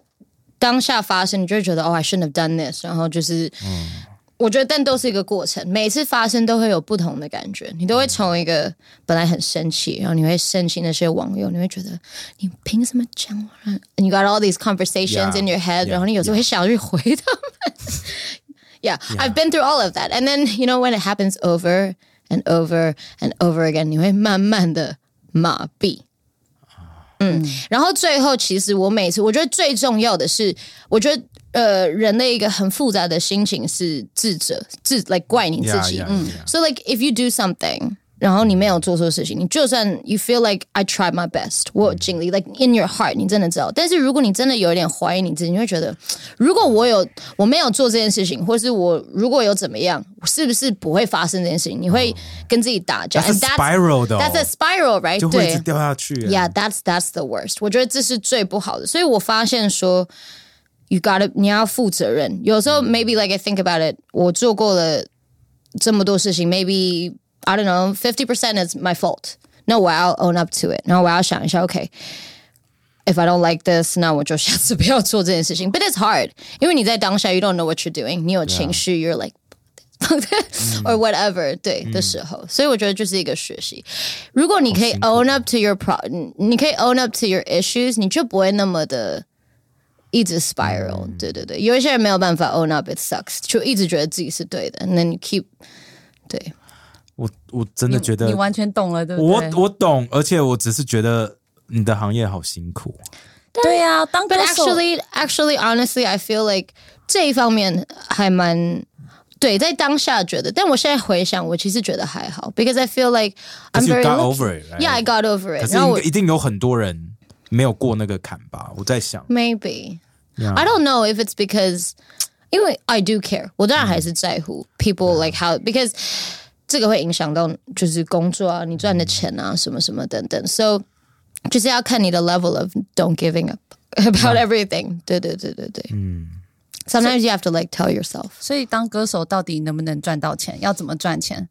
当下发生，你就会觉得哦、i shouldn't have done this，然后就是， 我觉得但都是一个过程，每次发生都会有不同的感觉，你都会从一个本来很生气，然后你会生气那些网友，你会觉得你凭什么讲我啊？And you got all these conversations Yeah, in your head，、 yeah, 然后你有时候会想去回他们。yeah, I've been through all of that. And then, you know, when it happens over and over and over again, 你会慢慢的麻痹。嗯，然后最后，其实我每次我觉得最重要的是，我觉得 呃，人的一个很复杂的心情是自责，自来怪你自 Yeah, 己。 yeah, 嗯 yeah. So like if you do something，然后你没有做错事情，你就算 you feel like I tried my best，我有尽力，like in your heart，你真的知道。但是如果你真的有一点怀疑你自己，你会觉得，如果我有我没有做这件事情，或是我如果有怎么样，是不是不会发生这件事情？你会跟自己打架 That's a And spiral 的哦 That's a spiral, right？对就会一直掉下去。 Yeah, that's that's the worst. 我觉得这是最不好的。所以我发现说 ，you gotta 你要负责任。有时候 maybe like I think about it，我做过了这么多事情，maybe I don't know fifty percent is my fault。那我要 own up to it，然后我要想一下，OK。If I don't like this，那我就下次不要做这件事情。But it's hard，因为你在当下，you don't know what you're doing，你有情绪，you're like or whatever 对的时候，所以我觉得就是一个学习。如果你可以 own up to your pro，你可以 own up to your issues，你就不会那么的 一直 spiral、对对对，有一些人没有办法 own up，it sucks，就一直觉得自己是对的，，and then keep 对。我我真的觉得你完全懂了，对不我对？我懂，而且我只是觉得你的行业好辛苦。对呀、当歌 But 手 actually, actually, honestly, I feel like 这一方面还蛮对，在当下觉得，但我现在回想，我其实觉得还好，because I feel like I'm very got over it, right? Yeah, I got over it. 可是我一定有很多人没有过那个坎吧？我在想 maybe Yeah. I don't know if it's because 因为 I do care，我当然还是在乎 people like how because 这个会影响到就是工作啊，你赚的钱啊，什么什么等等，so 就是要看你的 level of don't giving up about everything。对对对对对，嗯。Sometimes you have to like tell yourself. 所以当歌手到底能不能赚到钱？要怎么赚钱？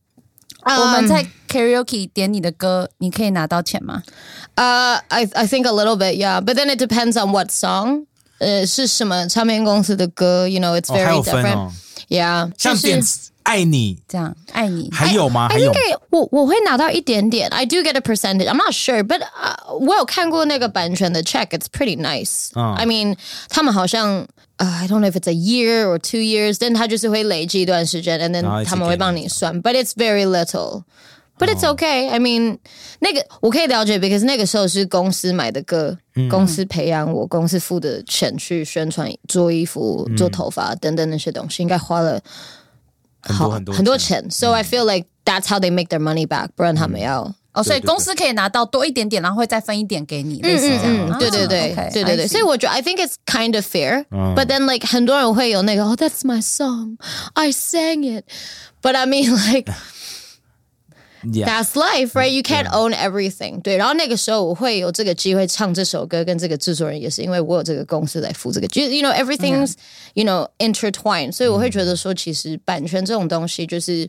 Um, 我们在 karaoke 点你的歌，你可以拿到钱吗？ Uh, I I think a little bit, yeah. But then it depends on what song. 呃，是什么唱片公司的歌？You know, it's 哦，还 very 有分 different. 哦， Yeah，像就是点爱你这样爱你，还有吗？还 I 有 think I, 我我会拿到一点点。I do get a percentage. I'm not sure, but、uh, 我有看过那个版权的 check. It's pretty nice. 嗯 I mean，他们好像。Uh, I don't know if it's a year or two years. Then 他就是会累积一段时间，and 然后 then 一起他们会帮你算。But it's very little. But it's okay. I mean，那个我可以了解，because 那个时候是公司买的歌，公司培养我，公司付的钱去宣传、做衣服、做头发等等那些东西，应该花了很多很多很多钱钱。So I feel like that's how they make their money back，不然他们要 哦，所以对对公司可以拿到多一点点，然后会再分一点给你，类似这样。嗯，对对对啊，对对对， OK，所以我觉得 I think it's kind of fair, 嗯 but then like 很多人会有那个 Oh, that's my song, I sang it, but I mean like Yeah， that's life, right? You can't own everything. 对，然后那个时候我会有这个机会唱这首歌，跟这个制作人也是因为我有这个公司来付这个，就 you know everything's you know intertwined，所以我会觉得说，其实版权这种东西，就是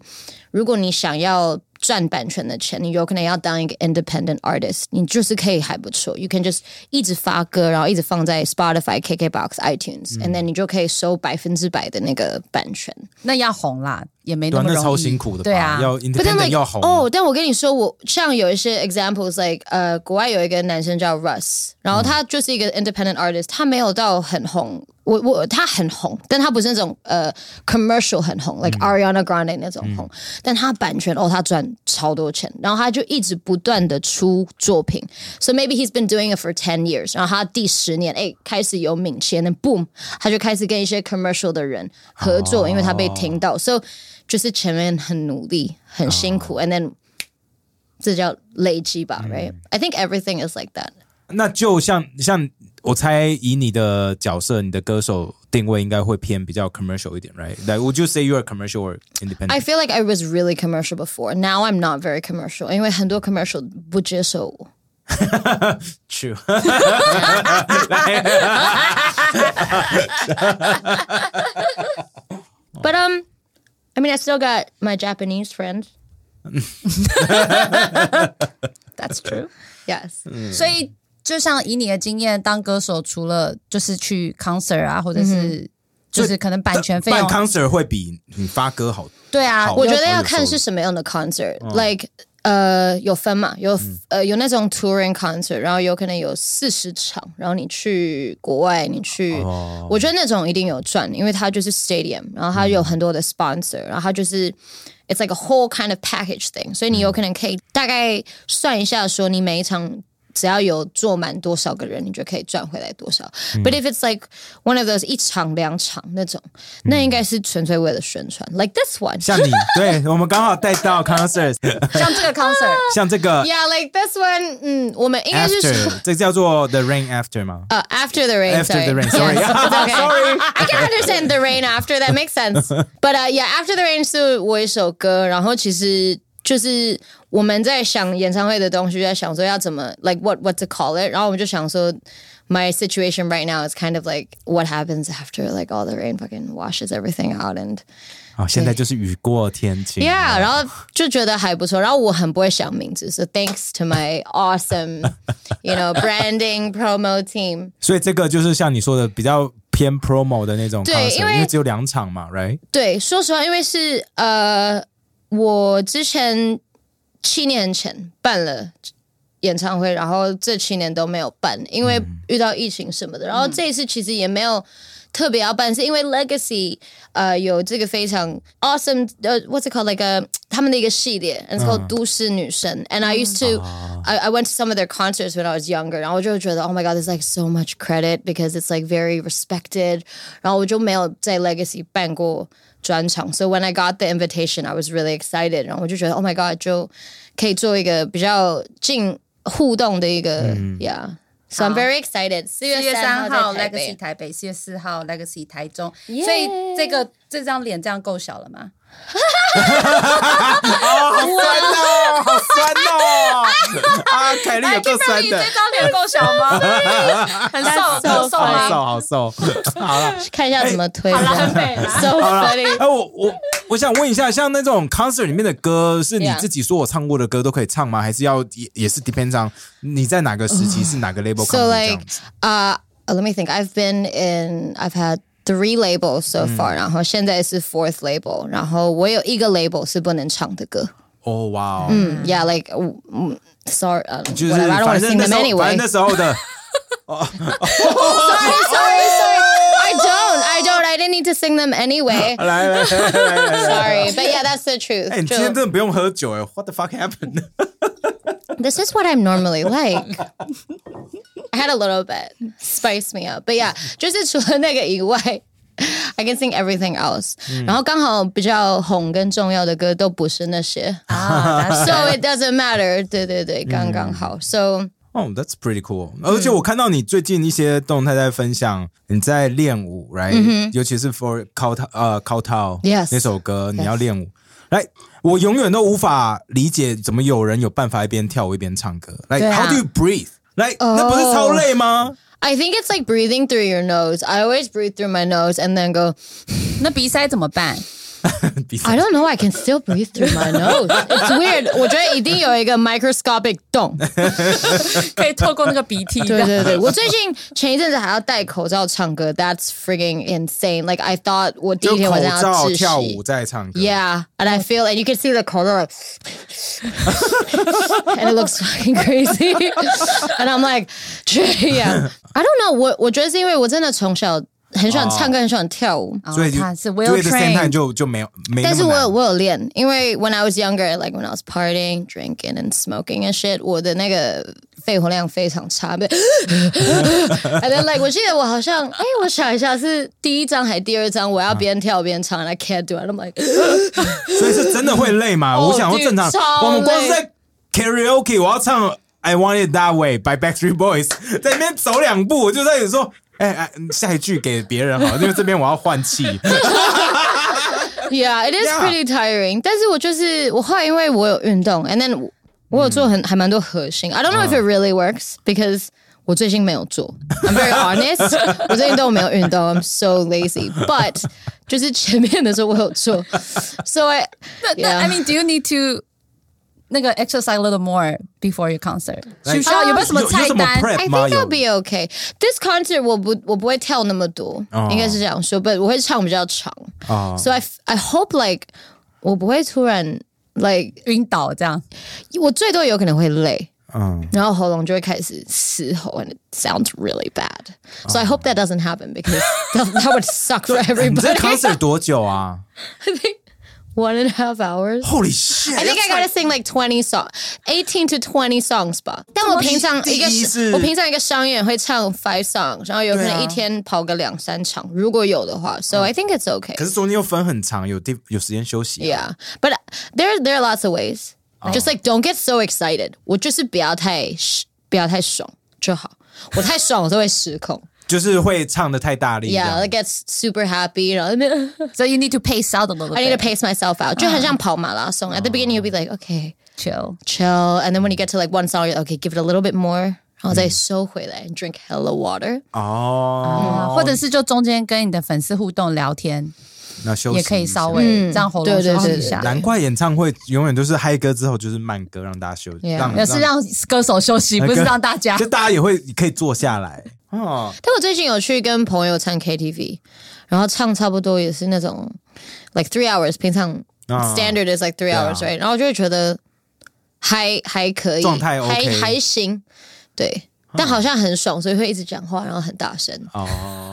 如果你想要 赚版权的钱，你有可能要当一个 independent artist，你就是可以还不错，you can just 一直发歌，然后一直放在 Spotify、KKBox、iTunes，and then 你就可以收百分之百的那个版权。那要红啦，也没那么容易。那超辛苦的吧？对啊，要 independent like 要红哦，但我跟你说，我像有一些 examples like 呃，国外有一个男生叫 Russ，然后他就是一个 independent artist，他没有到很红。我我他很红，但他不是那种呃 commercial 很红，like Ariana Grande 那种红，但他版权哦，他赚超多钱，然后他就一直不断的出作品，so maybe he's been doing it for ten years，然后他第十年哎开始有名气，and then boom，他就开始跟一些 commercial 的人合作，因为他被听到，so 就是前面很努力很辛苦，and then 这叫累积吧，right？I think everything is like that。那就像像 我猜，以你的角色，你的歌手定位应该会偏比较 commercial 一点，right？Like would you say you're a commercial or independent？ I feel like I was really commercial before. Now I'm not very commercial. 因为很多 commercial 不接受我。 True 。 But um, I mean, I still got my Japanese friends. That's true。 Yes. 所以 就像以你的经验，当歌手除了就是去 concert 啊，或者是就是可能版权费办用，concert 会比你发歌好。对啊，我觉得要看是什么样的 concert。Like 呃，有分嘛，有呃有那种 touring concert，然后有可能有四十场，然后你去国外，你去，我觉得那种一定有赚，因为它就是 stadium，然后它有很多的 sponsor，然后它就是。It's like a whole kind of package thing，所以你有可能可以大概算一下，说你每一场只要有坐满多少个人，你就可以赚回来多少。But if it's like one of those 一场两场那种，那应该是纯粹为了宣传。Like this one，像你，对我们刚好带到 concert，像这个 concert，像这个 Yeah, like this one. 嗯，我们应该是说 after，这叫做 the rain after 吗？呃 after the rain. After sorry. the rain, sorry. Yes, it's okay. I can understand the rain after. That makes sense. But uh, yeah, after the rain 是我一首歌，然后其实就是 我们在想演唱会的东西，就在想说要怎么 like what what to call it，然后我们就想说。My situation right now is kind of like what happens after like all the rain fucking washes everything out and 好，现在就是雨过天晴。 Yeah，然后就觉得还不错。然后我很不会想名字，so thanks to my awesome, you know, branding promo team。所以这个就是像你说的比较偏 promo 的那种 concert，对因为因为只有两场嘛，right？对，说实话，因为是呃，我之前 七年前办了演唱会，然后这七年都没有办，因为遇到疫情什么的。然后这一次其实也没有特别要办，是因为 Legacy 呃有这个非常 awesome 呃 what's it called like a 他们的一个系列，and it's called 都市女神。And I used to I I went to some of their concerts when I was younger，然后我就觉得 Oh my God, there's like so much credit because it's like very respected。然后我就没有在 Legacy 办过。 专场，so when I got the invitation, I was really excited，然后我就觉得 Oh my God，就可以做一个比较近互动的一个、yeah。So I'm very excited。四四月月三号 Legacy。台北，四月四号 Legacy 台中。所以这个这张脸这样够小了吗？哦，好酸哦，好酸哦！啊，凯莉有够酸你的这，张脸够小吗？很瘦，很瘦好吗？瘦好瘦。好了，看一下怎么推。好啦很美啦 So。哎，我我我想问一下，像那种 concert 里面的歌，是你自己说我唱过的歌都可以唱吗？还是要也也是 depends on 你在哪个时期是哪个 label So like 样子？uh let me think. I've been in I've had three labels so far，、然后现在是 fourth label，然后我有一个 label 是不能唱的歌。哦哇哦，嗯，Yeah, like 嗯 sorry，呃、就是 whatever, I don't 反 want to 正 sing 那 them 时候，反 anyway. 正那时候的 sorry, sorry, sorry. I don't. I don't. I didn't need to sing them anyway. 来来来来来来。 Sorry, but yeah, that's the truth. 哎，你今天真的不用喝酒哎，What the fuck happened？ This is what I'm normally like. I had a little bit spice me up, but yeah，就是除了那个以外， I can sing everything else，、然嗯后刚好比较红跟重要的歌都不是那些啊，that's ，so good it doesn't matter。对对对，刚刚好。So 哦、t h a t s pretty cool。而且我看到你最近一些动态在分享，你在练舞，right？、尤其是 for 考套呃考套 Yes 那首歌，你要练舞。来， 我永远都无法理解怎么有人有办法一边跳舞一边唱歌。来、对啊 how do you breathe？like 那不是超累吗？I think it's like breathing through your nose. I always breathe through my nose and then go. 那鼻塞怎么办？比赛 I don't know. I can still breathe through my nose. It's weird. 我觉得一定有一个 microscopic 洞。可以透过那个鼻涕。对对对，我最近前一阵子还要戴口罩唱歌，That's freaking insane. Like I thought 我第一就口天晚上要罩窒跳舞息。在唱歌。 Yeah, and I feel, and you can see the color, like, and it looks fucking crazy. and I'm like, yeah, I don't know. 我我觉得是因为我真的从小 很喜欢唱歌，很喜欢跳舞。哦所以他是所 well 以 the same time trained，就就没有没。但是我有我有练，因为 when I was younger, like when I was partying, drinking and smoking and shit，我的那个肺活量非常差。and then like 我记得我好像，哎，我想一下是第一张还是第二张，我要边跳边唱，and I can't do it. I'm like，所以是真的会累吗？哦我想说正常，我们光是在 karaoke，我要唱 I Want It That Way by Backstreet Boys，在那边走两步，我就在说，哎哎，下一句给别人好，因为这边我要换气。 Yeah, it is Yeah. pretty tiring. 但是我就是我后来因为我有运动，and then 我有做很、还蛮多核心。I don't know if it really works because 我最近没有做。I'm very honest，我最近都没有运动，I'm so lazy. But 就是前面的时候我有做，so I 那那 Yeah. I mean, do you need to 那个 exercise a little more before your concert？来需不需要有没有什么有有什么菜单？ prep I 吗？ think 有 I'll be okay. This concert 我不我不会跳那么多，哦应该是这样说，but 我会唱比较长。哦 So I f- I hope like 我不会突然 like 晕倒这样。我最多有可能会累。嗯，然后喉咙就会开始嘶吼，and it sounds really bad. So I hope that doesn't happen because that, that would suck for 你这 everybody. concert 多久啊 I think one and a half hours. ？Holy shit！ I think I gotta sing like twenty songs, eighteen to twenty songs 吧。但我平常一个第一是我平常一个商演会唱 five songs，然后有可对啊能一天跑个两三场，如果有的话。So I think it's okay. 可是中间又分很长，有地有时间休息。 Yeah, but there there are lots of ways. Just like don't get so excited. 我就是不要太不要太爽就好。我太爽，我就会失控。 就是会唱的太大力。Yeah, like gets super happy. 然后 So you need to pace out a little I need to pace myself out. 就很像跑马拉松。At the beginning, you'll be like, okay, chill. chill. And then when you get to like one song, you're okay, give it a little bit more. 然后再收回来 and drink hella water. 哦，或者是就中间跟你的粉丝互动聊天，那休息也可以稍微嗯这样喉咙休息一下。难怪演唱会永远都是嗨歌之后就是慢歌，让大家休息，Yeah 让是让歌手休息，不是让大家就。大家也会可以坐下来哦。但我最近有去跟朋友唱 KTV，然后唱差不多也是那种 like three hours，平常啊 standard is like three 对啊 hours，right？然后就会觉得还还可以，状态还 OK 还行，对。但好像很爽，所以会一直讲话，然后很大声，哦，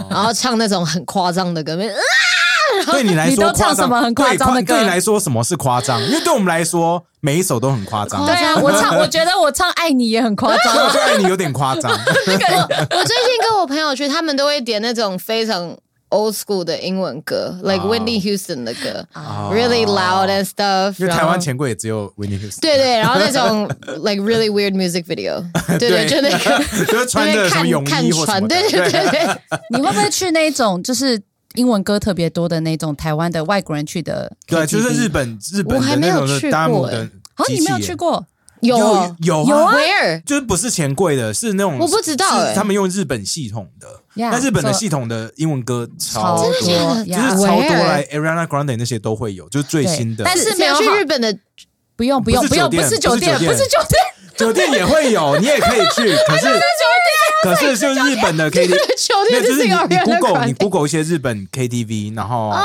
然后唱那种很夸张的歌，啊 对你来说你都唱什么很夸张的歌对对你来说什么是夸张？因为对我们来说每一首都很夸张。对啊，我唱，我觉得我唱《爱你》也很夸张 我张。觉得你有点夸张。我最近跟我朋友去，他们都会点那种非常 old school 的英文歌，like Whitney Houston 的歌、r e a l l y loud and stuff。因为台湾然后钱柜也只有 Whitney Houston。对对，然后那种 like really weird music video，对对，就那个就是穿着什么泳看衣或什穿，么。对对对对。你会不会去那种就是英文歌特别多的那种台湾的外国人去的 KTV？对，就是日本日本我还的那种没有去的大姆过欸的啊，机器人你没有去？过？有有有有啊，Where？就是不是钱柜的，是那种我不知道欸是他们用日本系统的。Yeah，那日本的系统的英文歌超真的就是超多？来 Ariana Grande 那些都会有，就是最新的。但是没有去日本的不用不用不用，不是酒店不是酒店，不是酒店不是酒店，酒店也会有，你也可以去，可是可 是就是日本的 KTV，就是是你 Google 你 Google 一些日本 KTV，然后哦，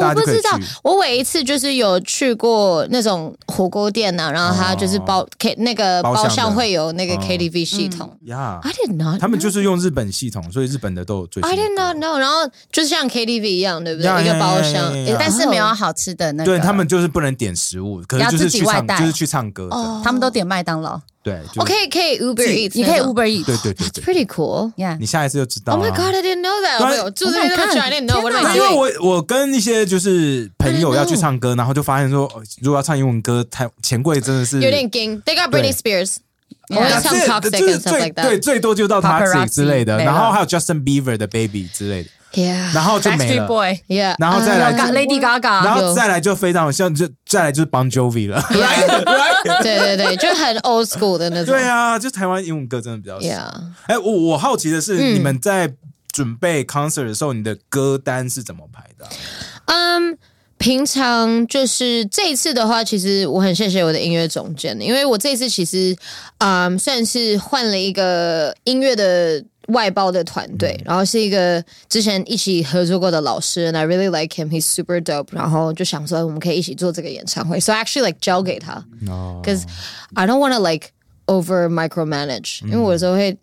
我不知道。，我唯一一次就是有去过那种火锅店呐、然后它就是包 K 那个包厢会有那个哦 KTV 系统。呀 I did not，他们就是用日本系统，所以日本的都有最新 I did not know，然后就是像 KTV 一样，对不对？呀一个包厢但是没有哦好吃的那个。对他们就是不能点食物，可是要就是去唱，自己外带就是去唱歌他们都点麦当劳。对，就我可以可以 Uber Eats，你可以 Uber Eats，对对对，pretty cool。Yeah，你下一次就知道 Oh 了。my god, I didn't know that. 对我住在那么 Oh my 久 god，，I didn't know. I 因为?我我跟一些就是朋友要去唱歌，然后就发现说，哦如果要唱英文歌，太钱柜真的是有点惊。They got Britney Spears. 我要唱这 Toxic and 是 stuff 最 like 对 that. 最多就到 Toxic 之类的，然后还有 Justin Bieber 的 Baby 之类的，Yeah. 然后就没了。然后再来 Lady Gaga，然后再来就非常像，就再来就是 Bon Jovi 了。对对对，就很 old school 的那种。对啊，就台湾英文歌真的比较少。Yeah. 哎，我我好奇的是，嗯你们在准备 concert 的时候，你的歌单是怎么排的啊？嗯，平常就是这一次的话，其实我很谢谢我的音乐总监，因为我这一次其实嗯算是换了一个音乐的。外包的团队，然后是一个之前一起合作过的老师，and I really like him, he's super dope。然后就想说我们可以一起做这个演唱会，so I actually like 交给他哦，cause I don't want to like over micromanage，、因为我有时候会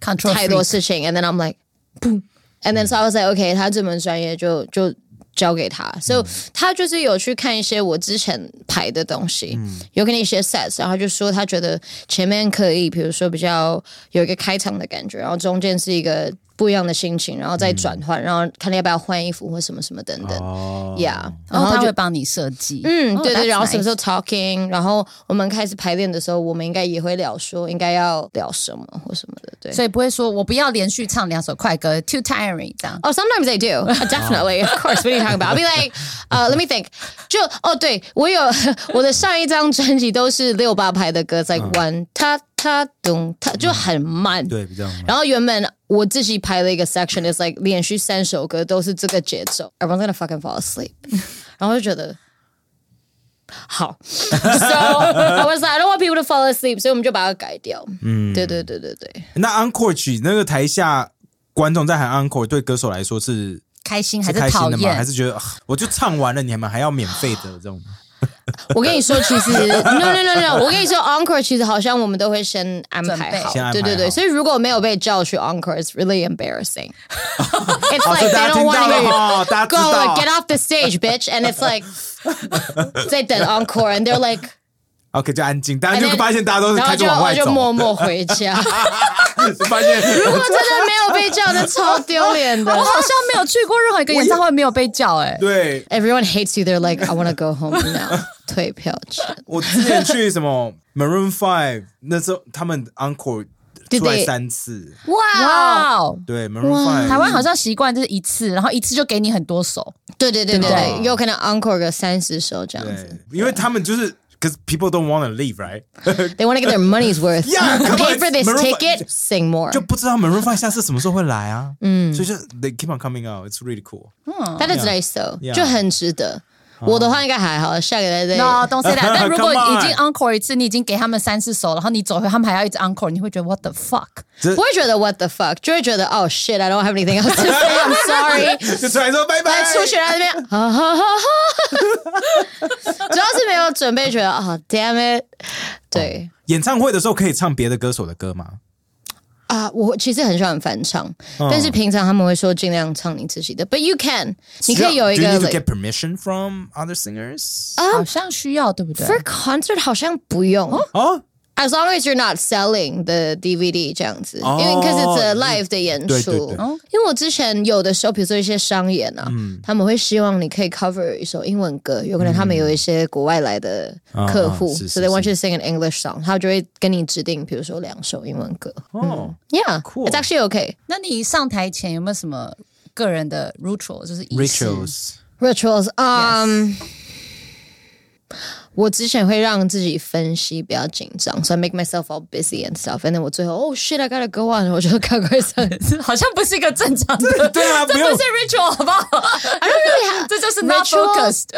Control 太多 freak 事情，and then I'm like boom。And then so I was like, OK，他这门专业就就 交给他，所以他就是有去看一些我之前排的东西，有跟一些 sets，然后就说他觉得前面可以，比如说比较有一个开场的感觉，然后中间是一个不一样的心情，然后再转换，然后看你要不要换衣服或什么什么等等、哦 y e a h 然后他就会帮你设计，嗯，哦对对然后什么时候 talking，然后我们开始排练的时候，我们应该也会聊说应该要聊什么或什么的，对。所以不会说我不要连续唱两首快歌，too tiring 这样。Oh, sometimes I do. Uh, Definitely, of course. What are you talking about? I'll be like, uh, let me think. 就哦，对我有 我的上一张专辑都是六八拍的歌，在 like one ta ta 咚，他就很慢。对，比较慢然后原本我自己排了一个 section is like 连续三首歌都是这个节奏，everyone's gonna fucking fall asleep，然后就觉得好，so I was like I don't want people to fall asleep，所以我们就把它改掉。嗯，对对对对对。那 encore 曲那个台下观众在喊 encore，对歌手来说是开心还是？讨厌？还是觉得啊我就唱完了，你们还要免费的这种？我跟你说，其实 no no no no，我跟你说，encore 其实好像我们都会先安准备排好先安，排对对对，好所以如果没有被叫去 encore，it's really embarrassing. It's 好， like 所以 they 大家 don't 听 want 到 to 了 hear 哈，大家知 go 道 get off the stage, bitch, and it's like 在等 encore, and they're like， OK 就安静，大家就发现大家都是然后就开始往外走，就默默回家。发现 如果真的没有被叫，那超丢脸的我。好像没有去过任何一个演唱会没有被叫哎、对 Everyone hates you. They're like, I want to go home now. 退票去。我之前去什么 Maroon Five 那时候，他们 encore 出来三次，哇哦！对 Maroon Five，台湾好像习惯就是一次，然后一次就给你很多首。对对对对对对，有可能 encore 个三十首这样子。对，因为他们就是 because people don't want to leave right， They want to get their money's worth. Yeah, come Pay on, for this Maroon five- ticket, sing more. 就不知道 Maroon Five 下次什么时候会来啊，嗯，所以就 they keep on coming out，it's really cool。 That is nice though， Yeah. 就很值得。 我的话应该还好，下个月再。No, don't say that。但如果已经 encore 一次，你已经给他们三四首，然后你走回，他们还要一直 encore，你会觉得 what the fuck？不会觉得 what the fuck，就会觉得 oh shit, I don't have anything else to say. I'm sorry. 就出来说拜拜来，出去在那边，哈哈哈哈。主要是没有准备，觉得啊、damn it。对演唱会的时候可以唱别的歌手的歌吗？啊，我其实很喜欢翻唱，但是平常他们会说尽量唱你自己的，but you can，你可以有一 Do you 个 need to like- get permission from other singers？啊好像需要，对不对？for concert 好像不用。哦，As long as you're not selling the DVD 这样子，哦因为 because it's a live 的演出。对对对因为我之前有的时候，比如说一些商演啊，嗯他们会希望你可以 cover 一首英文歌，有可能他们有一些国外来的客户、啊是是 s o they want 是 you to sing an English song，他就会跟你指定，比如说两首英文歌。哦， Yeah，it's actually okay. 那你上台前有没有什么个人的 ritual，就是仪式 rituals。 Rituals，嗯、 我之前会让自己分析，不要紧张，so I make myself all busy and stuff，and then 我最后，oh shit I gotta go on，我就赶快上。好像不是一个正常的，对啊，不用这不是 ritual 好不好？这就是 not Ritual focused。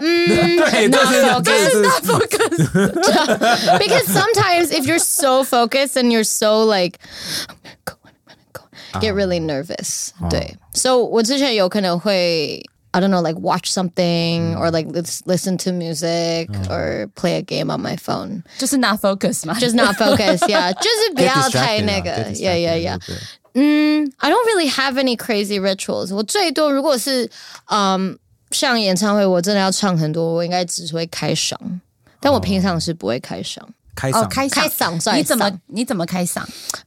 对，这是 focused 这是 not focused。 because sometimes if you're so focused and you're so like go on, I'm gonna go on, get really nervous. 对，so 我之前有可能会 I don't know like watch something or like lis- listen to music or play a game on my phone. 就是 not focus 嘛， Just not focus, yeah. 就是不 get 要太 distracted 那个 啊，get yeah yeah distracted， yeah. 对 I don't really have any crazy rituals. 我最多如果是嗯像演唱会，我真的要唱很多，我应该只是会开嗓，但我平常是不会开嗓。 开嗓哦，开开嗓，嗓，sorry，你怎么嗓你怎么开嗓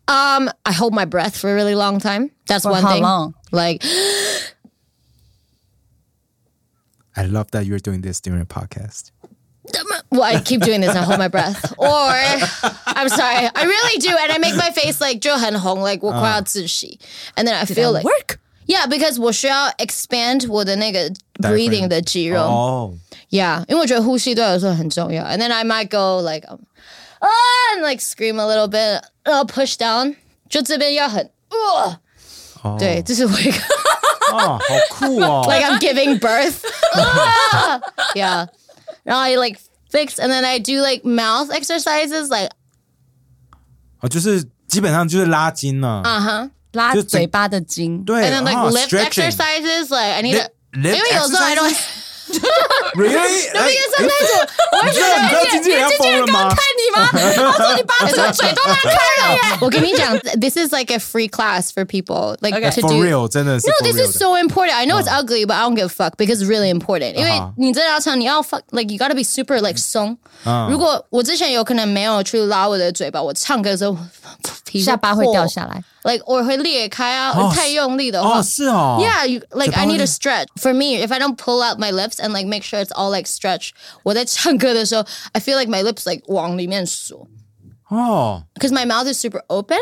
Um, I hold my breath for a really long time. That's ？For one how thing. long？ Like, I love that you're doing this during a podcast. well, I keep doing this and I hold my breath. Or, I'm sorry, I really do, and I make my face like 就很红, like 我快要窒息. And then I feel like work yeah, because 我需要 expand 我的那个 breathing 的肌肉。哦， Yeah, 因为我觉得呼吸对我来说很重要。And then I might go like, um, ah, and like scream a little bit, and I'll push down. 就这边要很，呃， 哦对，这是我一个哦，好酷哦！ like I'm giving birth. Ah! yeah. And I like fix, and then I do like mouth exercises, like 哦，就是基本上就是拉筋了。 uh huh, 拉就整嘴巴的筋。对 and then like 哦 lift stretching exercises. Like I need Lip- to. lip 因为有时候 I don't. Really？因为 sometimes 我会你知道你知道经纪人要疯了吗？看你吗？他说你把整个嘴都拉开了耶。我跟你讲，this is like a free class for people, like Okay. to For do. real，真的是 No, for this real is 的 so important. I know it's ugly, but I don't give a fuck because it's really important. 因为啊哈你真的要唱，你要 fuck like you gotta be super like 松。如果我之前有可能没有去拉我的嘴巴，我唱歌的时候皮下巴会掉下来。 ，like 我会裂开啊，哦太用力的话哦，。是哦。 Yeah, you, like 嘴巴 I 会 need to 裂 stretch. For me, if I don't pull out my lips and like make sure it's all like stretch, 我在唱歌的时候，I feel like my lips like 往里面缩哦 because my mouth is super open.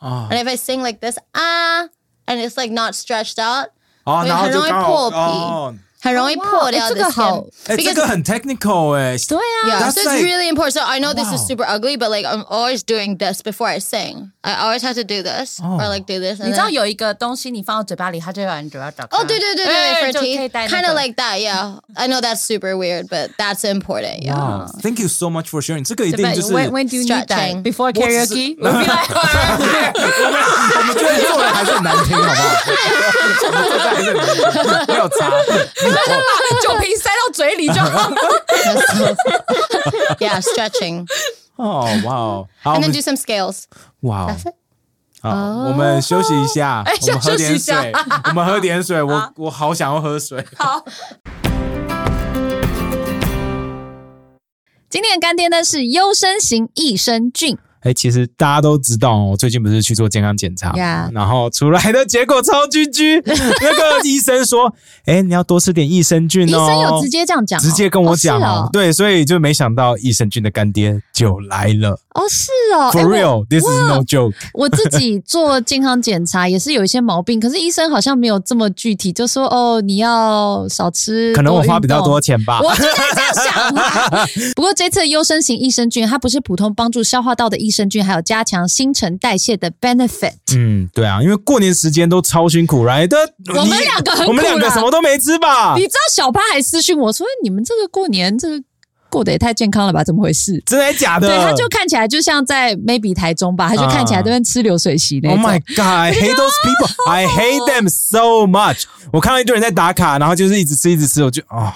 哦 And if I sing like this, ah, and it's like not stretched out, 哦，对然后就很容易刚好破皮哦， 很容易哇破掉哎这 the 个好 skin. 哎，这 Because 个很 technical 哎。对啊， yeah, That's so it's like- really important. So I know this is Wow. super ugly, but like I'm always doing this before I sing. I always have to do this or like do this. 你 And 知道 then, 有一个东西，你放到嘴巴里，它就会把你嘴巴打开。哦，对对对对哎 for 就可以 teeth, 戴那 kind 个 of like that. Yeah, I know that's super weird, but that's important. Yeah. Wow, thank you so much for sharing。这个一定 But 就是 when when do you need that Stretching. before 只是 karaoke? We'll be like, 我们觉得做的还是很难听，好不好？我们做的还是很难听，没有差。 把 酒瓶塞到嘴里就好。yeah, stretching, 哦，哇哦，好，我 and 们 then do some scales. 哇哦 That's it. 好，我们休息一下，哎 我们喝点休息一下水，我们喝点水。我我好想要喝水。好。今天的干爹呢是优生型益生菌，哎，其实大家都知道哦，我最近不是去做健康检查然后出来的结果超居居。那个医生说，哎，你要多吃点益生菌哦医哦。生有直接这样讲哦，直接跟我讲哦，对，所以就没想到益生菌的干爹就来了。哦，是哦 For 哎我 real, this is no joke。我自己做健康检查也是有一些毛病，可是医生好像没有这么具体，就说哦，你要少吃，可能我花比较多。钱吧。我就在这样想啊。不过这次优生型益生菌，它不是普通帮助消化道的益生菌，还有加强新陈代谢的 benefit。嗯，对啊，因为过年时间都超辛苦来的。我们你两个很苦我们两个什么都没吃吧你？知道小潘还私讯我说：“你们这个过年这个过得也太健康了吧？怎么回事？”真的假的？对，他就看起来就像在 maybe 台中吧，他就看起来这边吃流水席那 Oh。my god! I hate those people. I hate them so much. 我看到一堆人在打卡，然后就是一直吃，一直吃，我就啊，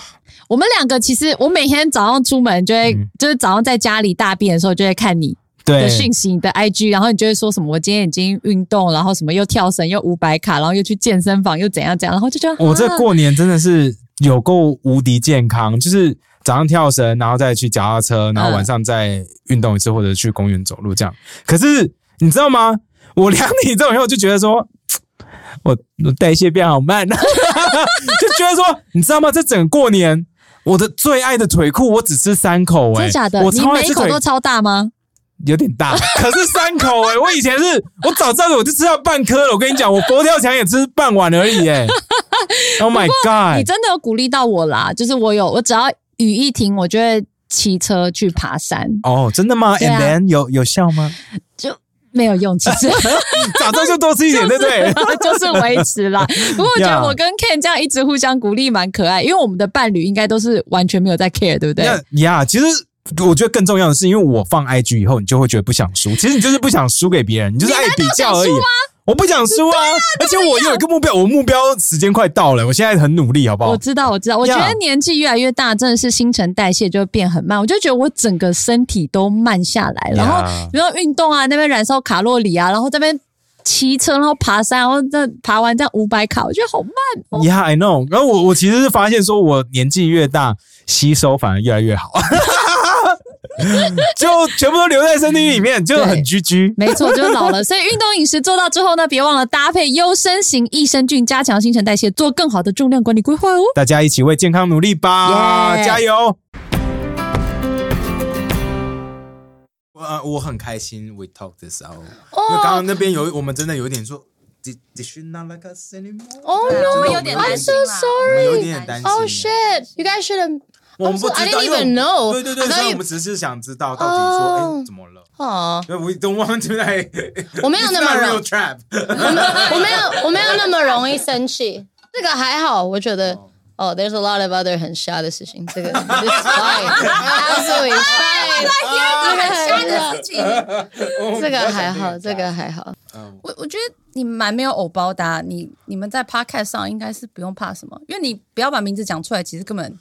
我们两个其实，我每天早上出门就会，就是早上在家里大便的时候，就会看你对的，讯息、你的 IG，然后你就会说什么我今天已经运动，然后什么又跳绳又五百卡，然后又去健身房又怎样怎样，然后就觉得我这啊过年真的是有够无敌健康，就是早上跳绳，然后再去脚踏车，然后晚上再运动一次，或者去公园走路这样。可是你知道吗？我量体重以后就觉得说，我我代谢变好慢，就觉得说，你知道吗？这整个过年。我的最爱的腿裤，我只吃三口、欸，真的假的？我你超爱吃腿每一口都超大吗？有点大，可是三口哎、我以前是我早知道我就吃到半颗了。我跟你讲，我佛跳墙也吃半碗而已哎、oh my 你 god！你真的有鼓励到我啦，就是我有，我只要雨一停，我就会骑车去爬山，哦，真的吗啊？And then 有有效吗？就没有用，其实。早知道就多吃一点，对不对？就是维持啦。不过我觉得我跟 Ken 这样一直互相鼓励，蛮可爱。因为我们的伴侣应该都是完全没有在 care，对不对？那呀，其实我觉得更重要的是，因为我放 IG 以后，你就会觉得不想输。其实你就是不想输给别人，你就是爱比较而已。我不想输啊，而且我有一个目标，我目标时间快到了，我现在很努力，好不好我？知道，我知道。我觉得年纪越来越大，真的是新陈代谢就会变很慢。我就觉得我整个身体都慢下来，然后比如说运动啊，那边燃烧卡路里啊，然后这边骑车，然后爬山，然后再爬完这样五百卡，我觉得好慢哦。Yeah, I know。然后我我其实是发现说，我年纪越大，吸收反而越来越好。就全部都留在身体里面，就很居居。没错，就老了。所以运动饮食做到之后呢，别忘了搭配优生型益生菌，加强新陈代谢，做更好的重量管理规划哦。大家一起为健康努力吧 Yeah 加油！呃，我很开心，we talk this out，、因为刚刚那边有我们真的有一点说，did did she not like us anymore？Oh no, 有点 I'm 担 so 心啦我们有 sorry. 点担心。Oh shit, you guys should have. 我们不知道因为 even know. 对对对所以我们只是想知道到底说，哎、哦怎么了？哦，因为 we don't want to like，我没有那么容 real trap。我没有，我没有那么容易生气。这个还好，我觉得。哦、t h e r e s a lot of other 很瞎的事情。这个 fine。这个很的事情。这个还好，这个还好。我我觉得你蛮没有偶包的、啊，你你们在 podcast 上应该是不用怕什么，因为你不要把名字讲出来，其实根本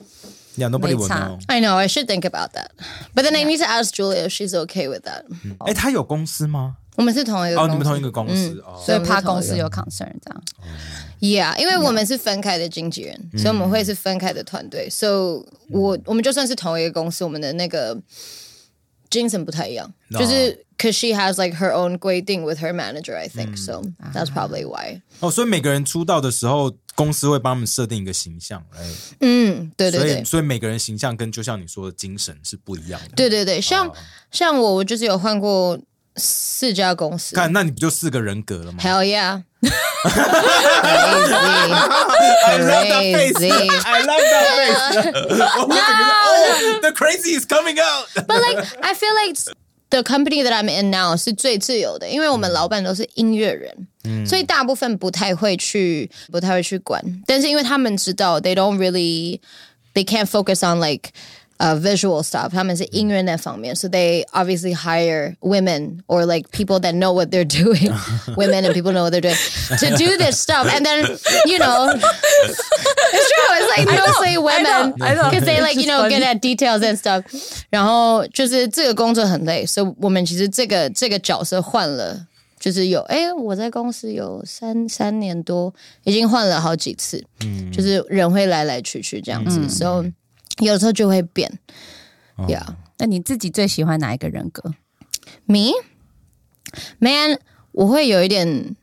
Yeah, nobody will 没差 know。 I know I should think about that, but then I need to ask Julia if she's okay with that. 哎、他有公司吗？我们是同一个公哦，司你们同一个公司、哦。所以怕我们是同一个公司有 concern 这样。 Yeah，因为我们是分开的经纪人，所以我们会是分开的团队。So 我我们就算是同一个公司，我们的那个精神不太一样，就是 cause she has like her own 规定 with her manager, I think. So that's probably why. 哦，所以每个人出道的时候， 公司会帮他们设定一个形象，哎，嗯，对对所以对。所以每个人形象跟就像你说的精神是不一样的。对对对，像、像我，我就是有换过四家公司。看，那你不就四个人格了吗 Hell yeah. I love that face. Crazy. I love that face. 我整个哦，The crazy is coming out. But like, I feel like the company that I'm in now 是最自由的，因为我们老板都是音乐人，所以大部分不太会去，不太会去管。但是因为他们知道，they don't really, they can't focus on like. Uh, visual stuff，他们是音乐那方面，so they obviously hire women or like people that know what they're doing, women and people know what they're doing to do this stuff, and then you know, it's true. It's like mostly women I know. because they like you It's know funny. get at details and stuff. 然后就是这个工作很累，所以我们其实这个这个角色换了，就是有哎，我在公司有三三年多，已经换了好几次，就是人会来来去去这样子，所以 有时候就会变。Yeah, 那你自己最喜欢哪一个人格？ me, man，我会有一点。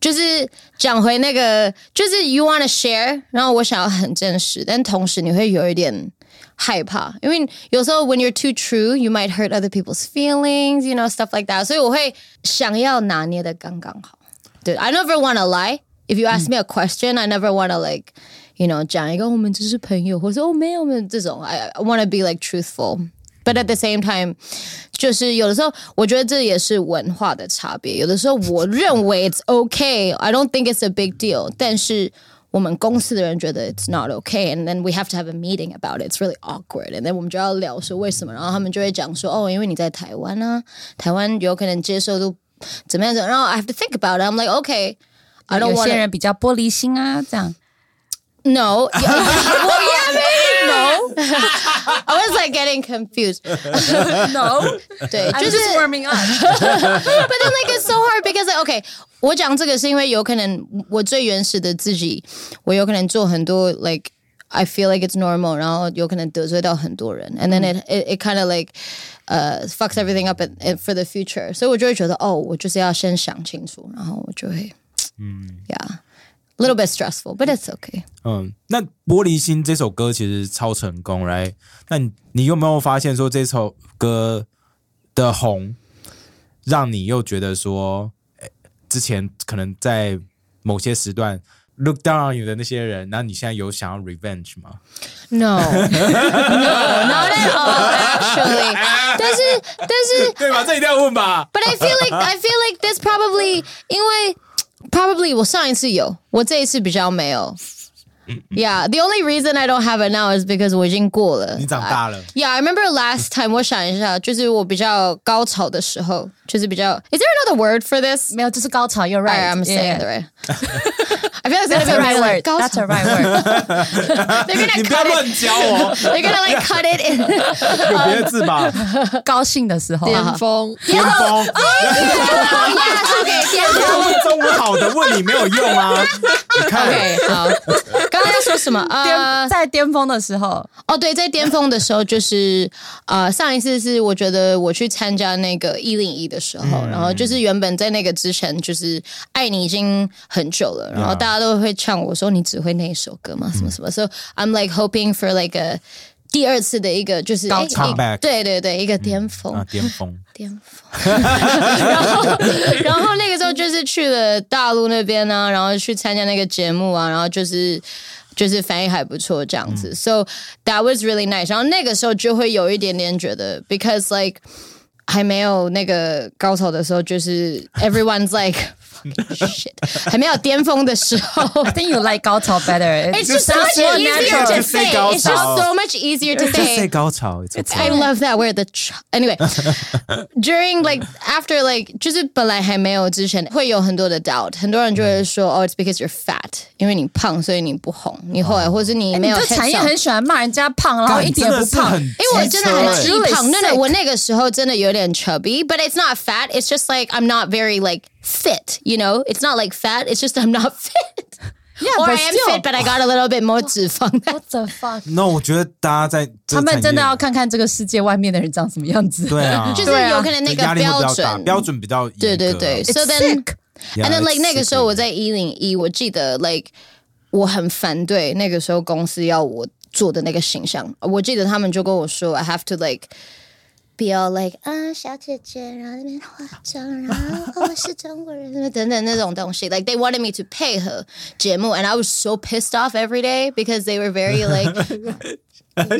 就是讲回那个，就是 you want to share，然后我想要很真实，但同时你会有一点害怕，因为有时候 when you're too true，you might hurt other people's feelings，you know stuff like that。所以我会想要拿捏的刚刚好。对，I never want to lie. If you ask me a question, I never want to like, you know, 讲一个我们只是朋友，或者哦没有没有这种。I I want to be like truthful. But at the same time，就是有的时候，我觉得这也是文化的差别。有的时候，我认为 it's okay, I don't think it's a big deal，但是我们公司的人觉得 it's not okay, and then we have to have a meeting about it. It's really awkward, and then 我们就要聊说为什么，然后他们就会讲说哦，因为你在台湾啊，台湾有可能接受度怎么样怎么样，然后 I have to think about it. I'm like okay. I don't 有 want 些人比较玻璃心啊，这样。 no. well, yeah, maybe no. I was like getting confused. No，对， I'm 就是 just warming up。 But then like it's so hard because like okay，我讲这个是因为有可能我最原始的自己，我有可能做很多 like I feel like it's normal，然后有可能得罪到很多人，and then it it, it kind of like 呃、fucks everything up and, and for the future，所以我就会觉得哦，我就是要先想清楚，然后我就会嗯，yeah。 A little bit stressful, but it's okay. 嗯，那《玻璃心》这首歌其实超成功，right？那你你有没有发现说这首歌的红，让你又觉得说，诶之前可能在某些时段 look down on you 的那些人，然后你现在有想要 revenge 吗？ No, no, not at all. Actually，但是但是对吧？这一定要问吧。 But I feel like I feel like this probably 因为 Probably 我上一次有，我这一次比较没有。Yeah, the only reason I don't have it now is because 我已经过了。你长大了 Yeah, I remember last time. 我想一下，就是我比较高潮的时候，就是比较。Is there another word for this? 没有，这是高潮。You're right. Alright, I'm saying Yeah. it right. I feel like it's That's gonna the be right really word. 高 That's 潮 the。right word. They're 你 gonna 不要 cut 乱 it. 教哦， They're gonna like cut it in. 有别的字吧？高兴的时候，巅峰，巅峰， yes, okay, 巅峰。中文好的问你没有用啊！你看 OK，好。 刚刚要说什么？呃巅，在巅峰的时候，哦，对，在巅峰的时候，就是呃，上一次是我觉得我去参加那个一零一的时候，然后就是原本在那个之前，就是爱你已经很久了，然后大家都会唱我说你只会那一首歌吗？什么什么？So I'm like hoping for like a 第二次的一个就是哎高潮一 Comeback 对对对，一个巅峰。啊，巅峰。巅峰，然后然后那个时候就是去了大陆那边呢、然后去参加那个节目啊，然后就是就是反应还不错这样子、s o that was really nice。然后那个时候就会有一点点觉得，because like 还没有那个高潮的时候，就是 everyone's like shit，还没有巅峰的时候。 I think you like 高潮 better. It's Just just so much say- easier to just say say. 高 It's 潮 just so much easier to 就 say say. 高潮，it's okay I love that word. The ch- anyway, during like after like 就是本来还没有之前会有很多的 doubt，很多人就会说哦、oh,，it's because you're fat，因为你胖所以你不红，你后来或是你没有你这 hit 产业上很喜欢骂人家胖，然后一点也不胖。因因为我真的很机车鸡胖， Really 真的， sick 我那个时候真的有点 chubby，but it's not fat. It's just like I'm not very like fit. You know, it's not like fat. It's just I'm not fit. Yeah, Or but I am still- fit, but I got a little bit more 脂肪。 What the fuck？那我觉得大家在这他们个产业真的要看看这个世界外面的人长什么样子。对啊，就是对啊有可能那个压力会比标较大，准，标准比较严格对对对 It's So then sick. Yeah, And then like it's 那个时候 sick. 我在一零一，我记得 like 我很反对那个时候公司要我做的那个形象。我记得他们就跟我说，I have to like be all like 啊小姐姐，然后那边化妆，然后我是中国人等等那种东西。Like they wanted me to 配合节目，and I was so pissed off every day because they were very like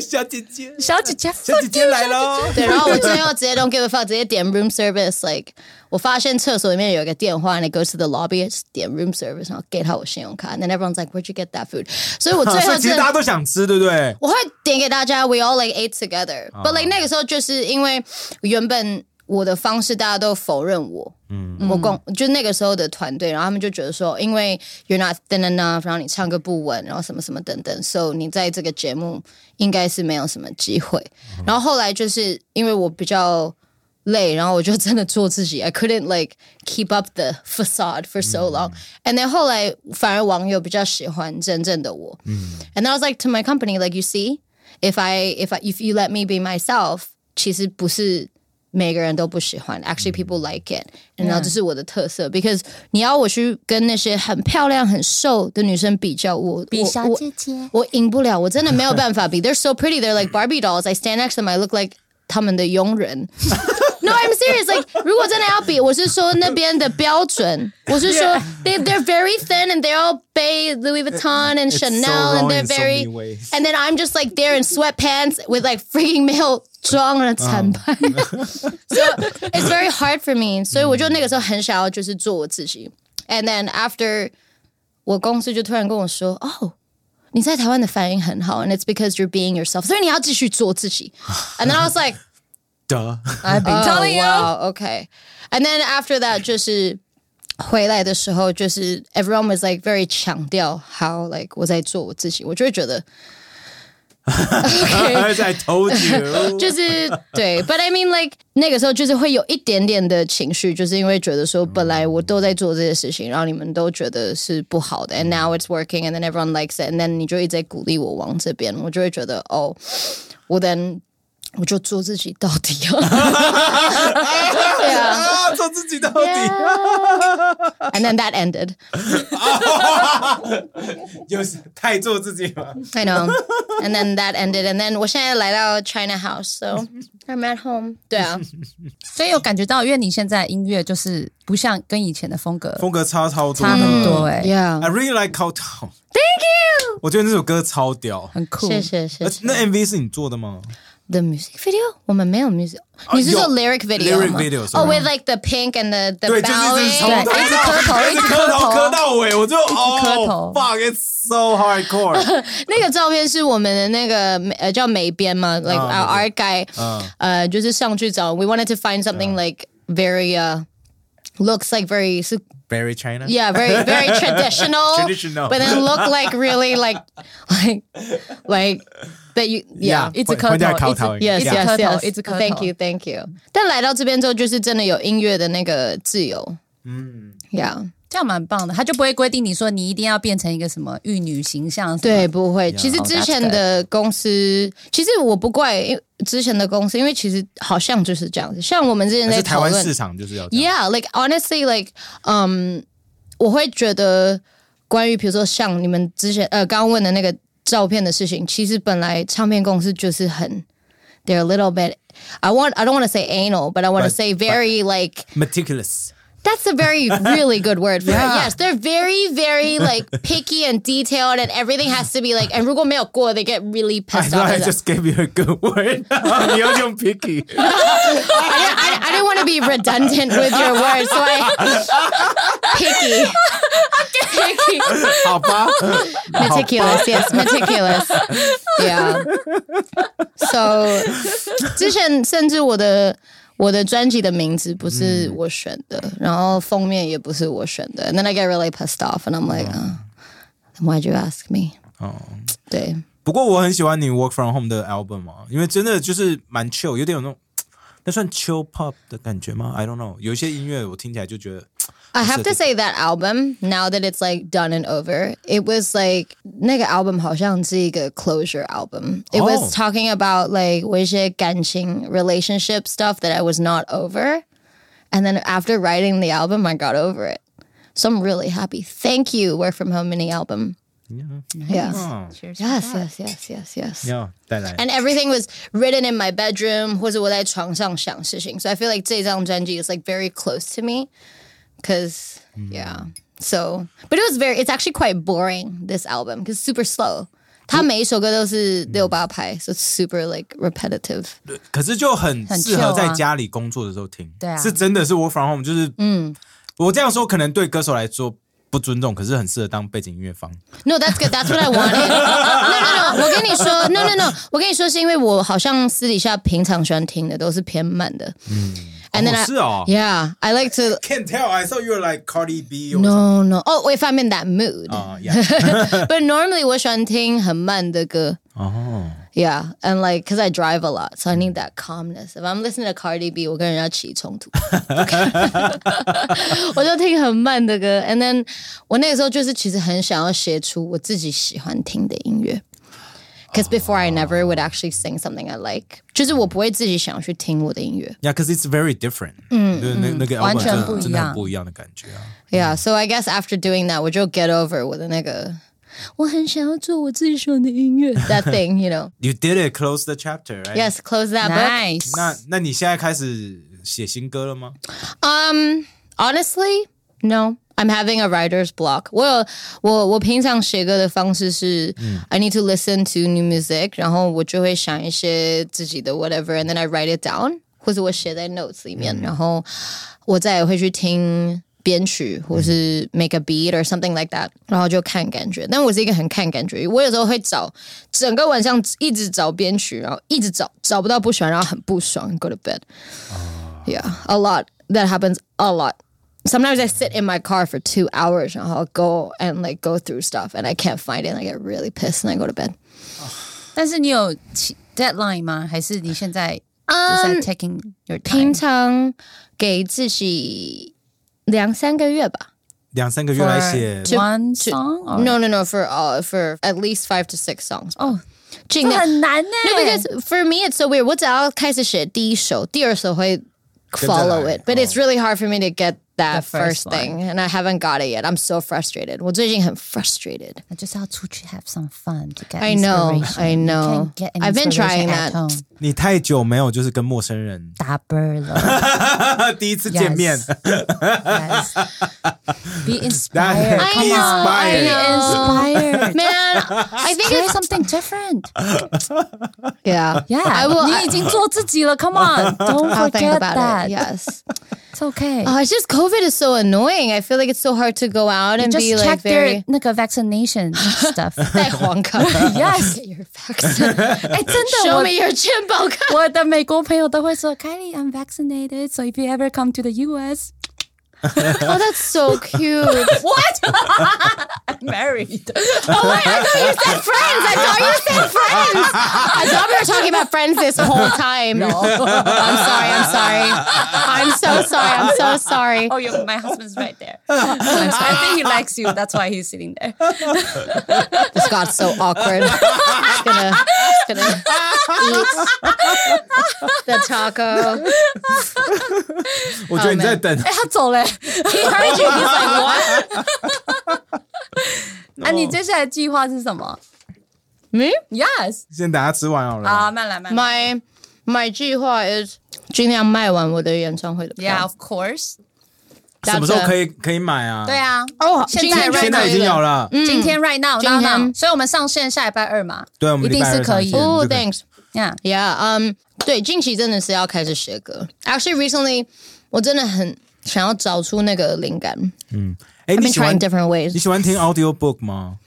小姐姐，小姐姐，小姐姐来喽！对，然后我最后直接 don't give a fuck，直接点 room service。Like 我发现厕所里面有一个电话，and I go to the lobby，just 点 room service，然后给他我信用卡，and then everyone's like where'd you get that food？所以我最后其实大家都想吃，对不对？我会点给大家，we all like ate together。But like 那个时候就是因为原本我的方式大家都否认我，嗯，我公就那个时候的团队，然后他们就觉得说，因为 you're not thin enough，然后你唱歌不稳，然后什么什么等等，so 你在这个节目应该是没有什么机会。然后后来就是因为我比较。累，然后我就真的做自己。I couldn't like keep up the facade for so long. And then 后来反而网友比较喜欢真正的我。And then I was like to my company, like you see, if I if I if you let me be myself，其实不是 每个人都不喜欢。Actually, people like it. And 然后这是我的特色，because 你要我去跟那些很漂亮、很瘦的女生比较，我比我我小姐姐。我赢不了，我真的没有办法比。They're so pretty. They're like Barbie dolls. I stand next to them. I look like 他们的佣人。No, I'm serious. Like，如果真的要比，我是说那边的标准，我是说 they they're very thin and they all bay Louis Vuitton and It's so Chanel wrong and they're in so very many ways. and then I'm just like there in sweatpants with like freaking 没有妆的惨败。so it's very hard for me. 所以我就那个时候很想要就是做我自己。And then after 我公司就突然跟我说，哦。 你在台湾的反应很好，and it's because you're being yourself，所以你要继续做自己。And then I was like, 的 I've been telling you. Oh, wow, okay. And then after that，就是回来的时候，就是 everyone was like very 强调 how like 我在做我自己，我就会觉得 在 told you，就是对，but I mean like 那个时候就是会有一点点的情绪，就是因为觉得说本来我都在做这些事情，然后你们都觉得是不好的，and now it's working, and then everyone likes it, and then 你就一直在鼓励我往这边，我就会觉得哦，我 then 我就做自己到底啊。对啊。啊，做自己到底，And then that ended. 就是太做自己了。I know. And then that ended. And then 我现在来到 China House, so I'm at home. 对啊，所以有感觉到，因为你现在音乐就是不像跟以前的风格风格差超多，差很多哎、Yeah. I really like Kowtow，Thank you. 我觉得那首歌超屌。很酷。谢谢谢谢。那 MV 是你做的吗？The music video? 我们没有 music. 你是说有 lyric video lyric 吗 video， Oh, sorry with like the pink and the the 对，就是一直从 bowing. 头对一直磕头一直一直磕头磕头磕到尾，我就哦磕头，fuck it's so hardcore。那个照片是我们的那个美呃叫美编嘛，like 啊 our art guy，嗯呃，就是上去找。We wanted to find something like very uh looks like very 是 Very China， Yeah, very very traditional. Traditional. But then look like really like like like that you yeah. 一直磕头回家考一直讨 Yes, 一直 yes, 磕头 yes. 一直磕头 Thank you, thank you. 但来到这边之后，就是真的有音乐的那个自由。嗯， Yeah. 这样蛮棒的，他就不会规定你说你一定要变成一个什么玉女形象。对，，不会。其实 Oh, 之前的公司，其实我不怪因为之前的公司，因为其实好像就是这样子。像我们之前还在台湾市场就是要这样 Yeah, like honestly, like, 嗯、我会觉得关于比如说像你们之前呃刚刚问的那个照片的事情，其实本来唱片公司就是很，they're a little bit. I want, I don't want to say anal, but I want to say very like. meticulous。That's a very really good word for Yeah. it. Yes, they're very very like picky and detailed, and everything has to be like. And 如果没有过, they get really I pissed thought off. I at them. just gave you a good word. 你要用 picky， I, didn't, I, I didn't want to be redundant with your words, so I picky, picky, 好吧 meticulous. Yes, meticulous. Yeah. So 之前甚至我的 我的专辑的名字不是我选的，然后封面也不是我选的。And then I get really pissed off, and I'm like, oh, why'd you ask me? 哦。对。不过我很喜欢你 Work from Home 的 album 啊，因为真的就是蛮 chill，有点有那种那算 chill pop 的感觉吗？I don't know，有一些音乐我听起来就觉得 I have to say that album now that it's like done and over, it was like 那个 album 好像是一个 closure album. It was talking about like 我一些感情 relationship stuff that I was not over, and then after writing the album, I got over it. So I'm really happy. Thank you, "Work From Home mini album. Yeah. Yes. Oh. Cheers yes, yes, yes, yes, yes. Yeah, And everything was written in my bedroom, So I feel like 这张专辑 is like very close to me. Cause yeah. So but it was very it's actually quite boring, this album, because super slow. 它每一首歌都是六八拍, so it's super like repetitive. 可是就很很适合 chill 啊在家里工作的时候听。对啊是真的是 Work from Home，就是嗯，我这样说可能对歌手来说不尊重，可是很适合当背景音乐放。 No, that's good. That's what I wanted. No, no, no. 我跟你说，No, no, no. 我跟你说，是因为我好像私底下平常喜欢听的都是偏慢的。嗯。 And then 哦 I, 是哦 yeah, I like to Can't tell. I thought you were like Cardi B. Or No, no. Oh, if I'm in that mood. 啊呀， But normally 我喜欢听很慢的歌。哦， Yeah, and like, cause I drive a lot, so I need that calmness. If I'm listening to Cardi B, 我跟人家起冲突，我就听很慢的歌。And then 我那个时候就是其实很想要写出我自己喜欢听的音乐。 Cause before I never would actually sing something I like，就是我不会自己想去听我的音乐。 Yeah, because it's very different. 嗯，那那个完 album 全真的不一样真的很不一样的感觉啊。 Yeah, so I guess after doing that，我就 get over 我的那个，我很想要做我自己喜欢的音乐。That thing, you know. You did it. Close the chapter. Right? Yes, close that book. Nice. 那那你现在开始写新歌了吗？ Um, honestly, no. I'm having a writer's block. 我有我我平常写歌的方式是、I need to listen to new music，然后我就会想一些自己的 whatever，and then I write it down，或者我写在 notes 里面，然后我再也会去听。编曲或是 make a beat or something like that，然后就看感觉。但我是一个很看感觉，我有时候会找整个晚上一直找编曲，然后一直找找不到不喜欢，然后很不爽，go to bed。Yeah, a lot. That happens a lot. Sometimes I sit in my car for two hours and I'll go and like go through stuff and I can't find it and I get really pissed and I go to bed. 但是你有起 deadline 吗？还是你现在就是在 taking your 平 time？常给自己两三个月吧。两三个月来写 For one song？or- No, no, no. For uh, for at least five to six songs. 哦，尽量。这很难呢。 No, because for me it's so weird. 我只要开始写第一首，第二首会 follow 跟着来。 it, but it's really hard for me to get that The first first thing, and I haven't got it yet. I'm so frustrated. 我最近很 frustrated. 那就是要出去 have some fun to get I know, inspiration. I You know. can't get I've been inspiration trying at that. home. 你太久没有就是跟陌生人打啵了第一次见面 Yes. Be inspired. That- Come Be on. inspired. Be inspired. Man, I think Try it's something different. yeah. Yeah. I will. 你已经做自己了. Come on. Don't I'll think forget about that. it. Yes. It's okay. Oh, it's just COVID is so annoying. I feel like it's so hard to go out and Just be check like their very 那个 vaccination stuff. 带黄卡。 Yes. Get your vaccine. 哎，真的， Show 我 me your 健保卡。我的美国朋友都会说，Kylie, I'm vaccinated, so if you ever come to the US, Oh, that's so cute. What? Married. Oh wait, I thought you said friends. I thought you said friends. I thought we were talking about friends this whole time. No. I'm sorry. I'm sorry. I'm so sorry. I'm so sorry. Oh, you my husband's right there. I'm sorry. I think he likes you. That's why he's sitting there. This got so awkward. Just gonna, just gonna eat the taco.我觉得你在等哎，他走了。 He heard you. He's like, what? 啊，你接下来计划是什么 Me?？Yes。先等他吃完好了。啊，慢来慢来。My my 计划 is 尽量卖完我的演唱会的 Yeah, 票。of course。什么时候可以可以买啊？对，啊，哦，现在现在已经有了。今天 right now 今 now 天 now，所以我们上线下礼拜二嘛，对我们一定是可以哦这个，Thanks。Yeah，Yeah，嗯、对，近期真的是要开始写歌。Actually, recently，我真的很想要找出那个灵感。哎， I've 你 been 喜欢 trying different 你 ways. 喜欢听 audio book 吗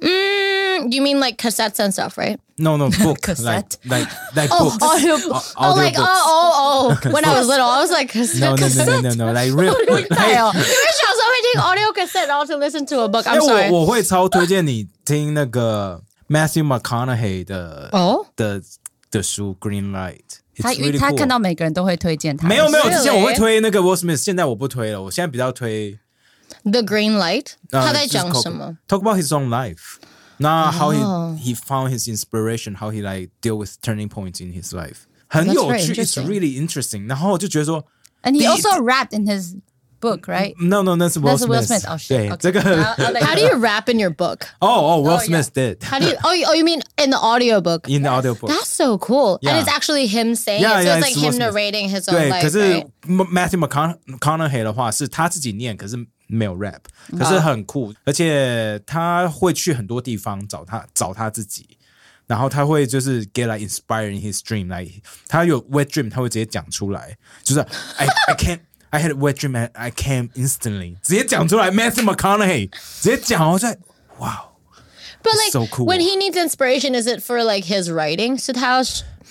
嗯，You mean like cassettes and stuff, right? ？No no book Cassette like like like Oh, books. audio, Au- oh, audio like oh, books. oh, oh. When I was little, I was like cassette, No no no cassette. no no no like real 对哦，因为小时候会听 audio cassette，然后 to listen to a book. 哎 I'm sorry. 我我会超推荐你听那个 Matthew McConaughey 的哦的的书 Green Light。 他 It's 因为 really 他 cool 看到每个人都会推荐他，没有没有， Really？之前我会推那个 Will Smith，现在我不推了，我现在比较推 The Green Light，呃他在就是讲 Coco- 什么？ ？Talk about his own life. 那 how he 哦 he found his inspiration, how he like deal with turning points in his life，很 That's 有 very 趣，It's interesting. really interesting。然后我就觉得说 And he 第一 also rapped in his book, right？ ，No No，那是那 Will 是 Will Smith。 Smith。哦，shit，对 OK 这个 I'll- I'll let How do you rap in your book? 哦哦，Will Oh, yeah. Smith did How do you? Oh, you, oh, you mean in the audiobook? in the audio book。 That's so cool. Yeah. And it's actually him saying Yeah, it. So yeah, it's like it's Will him Smith. narrating his own 对， life. 可是 right? Matthew McCona- McConaughey 的话是他自己念，可是没有 rap，可是很酷，而且他会去很多地方找他找他自己，然后他会就是 get like inspired in his dream，来他有 wet dream，他会直接讲出来，就是 I I can't。 I had a wet dream and I came instantly，直接讲出来。Matthew McConaughey 直接讲，我在哇， But like so cool. when he needs inspiration, is it for like his writing? 是他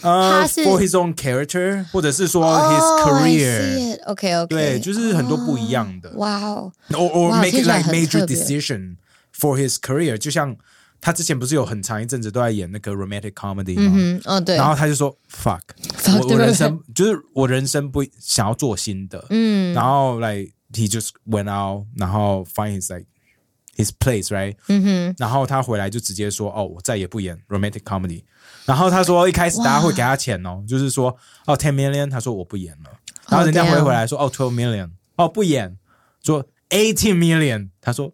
呃、他是 for his own character，或者是说 his Oh, I career， see it. Okay, okay. 对，就是很多不一样的。 Wow. or or 哇 make 听 it 起来 like 很 major 特别 decision for his career，就像 他之前不是有很长一阵子都在演那个 romantic comedy 吗？嗯，哦对。然后他就说 fuck，Fuck 我我人生就是我人生不想要做新的，嗯，然后 like he just went out，然后 find his like his place right，嗯哼，然后他回来就直接说哦，我再也不演 romantic comedy。然后他说一开始大家会给他钱哦，就是说哦 ten million，他说我不演了，然后人家 Oh, 回回来说哦 twelve million，哦不演，说 eighteen million，他说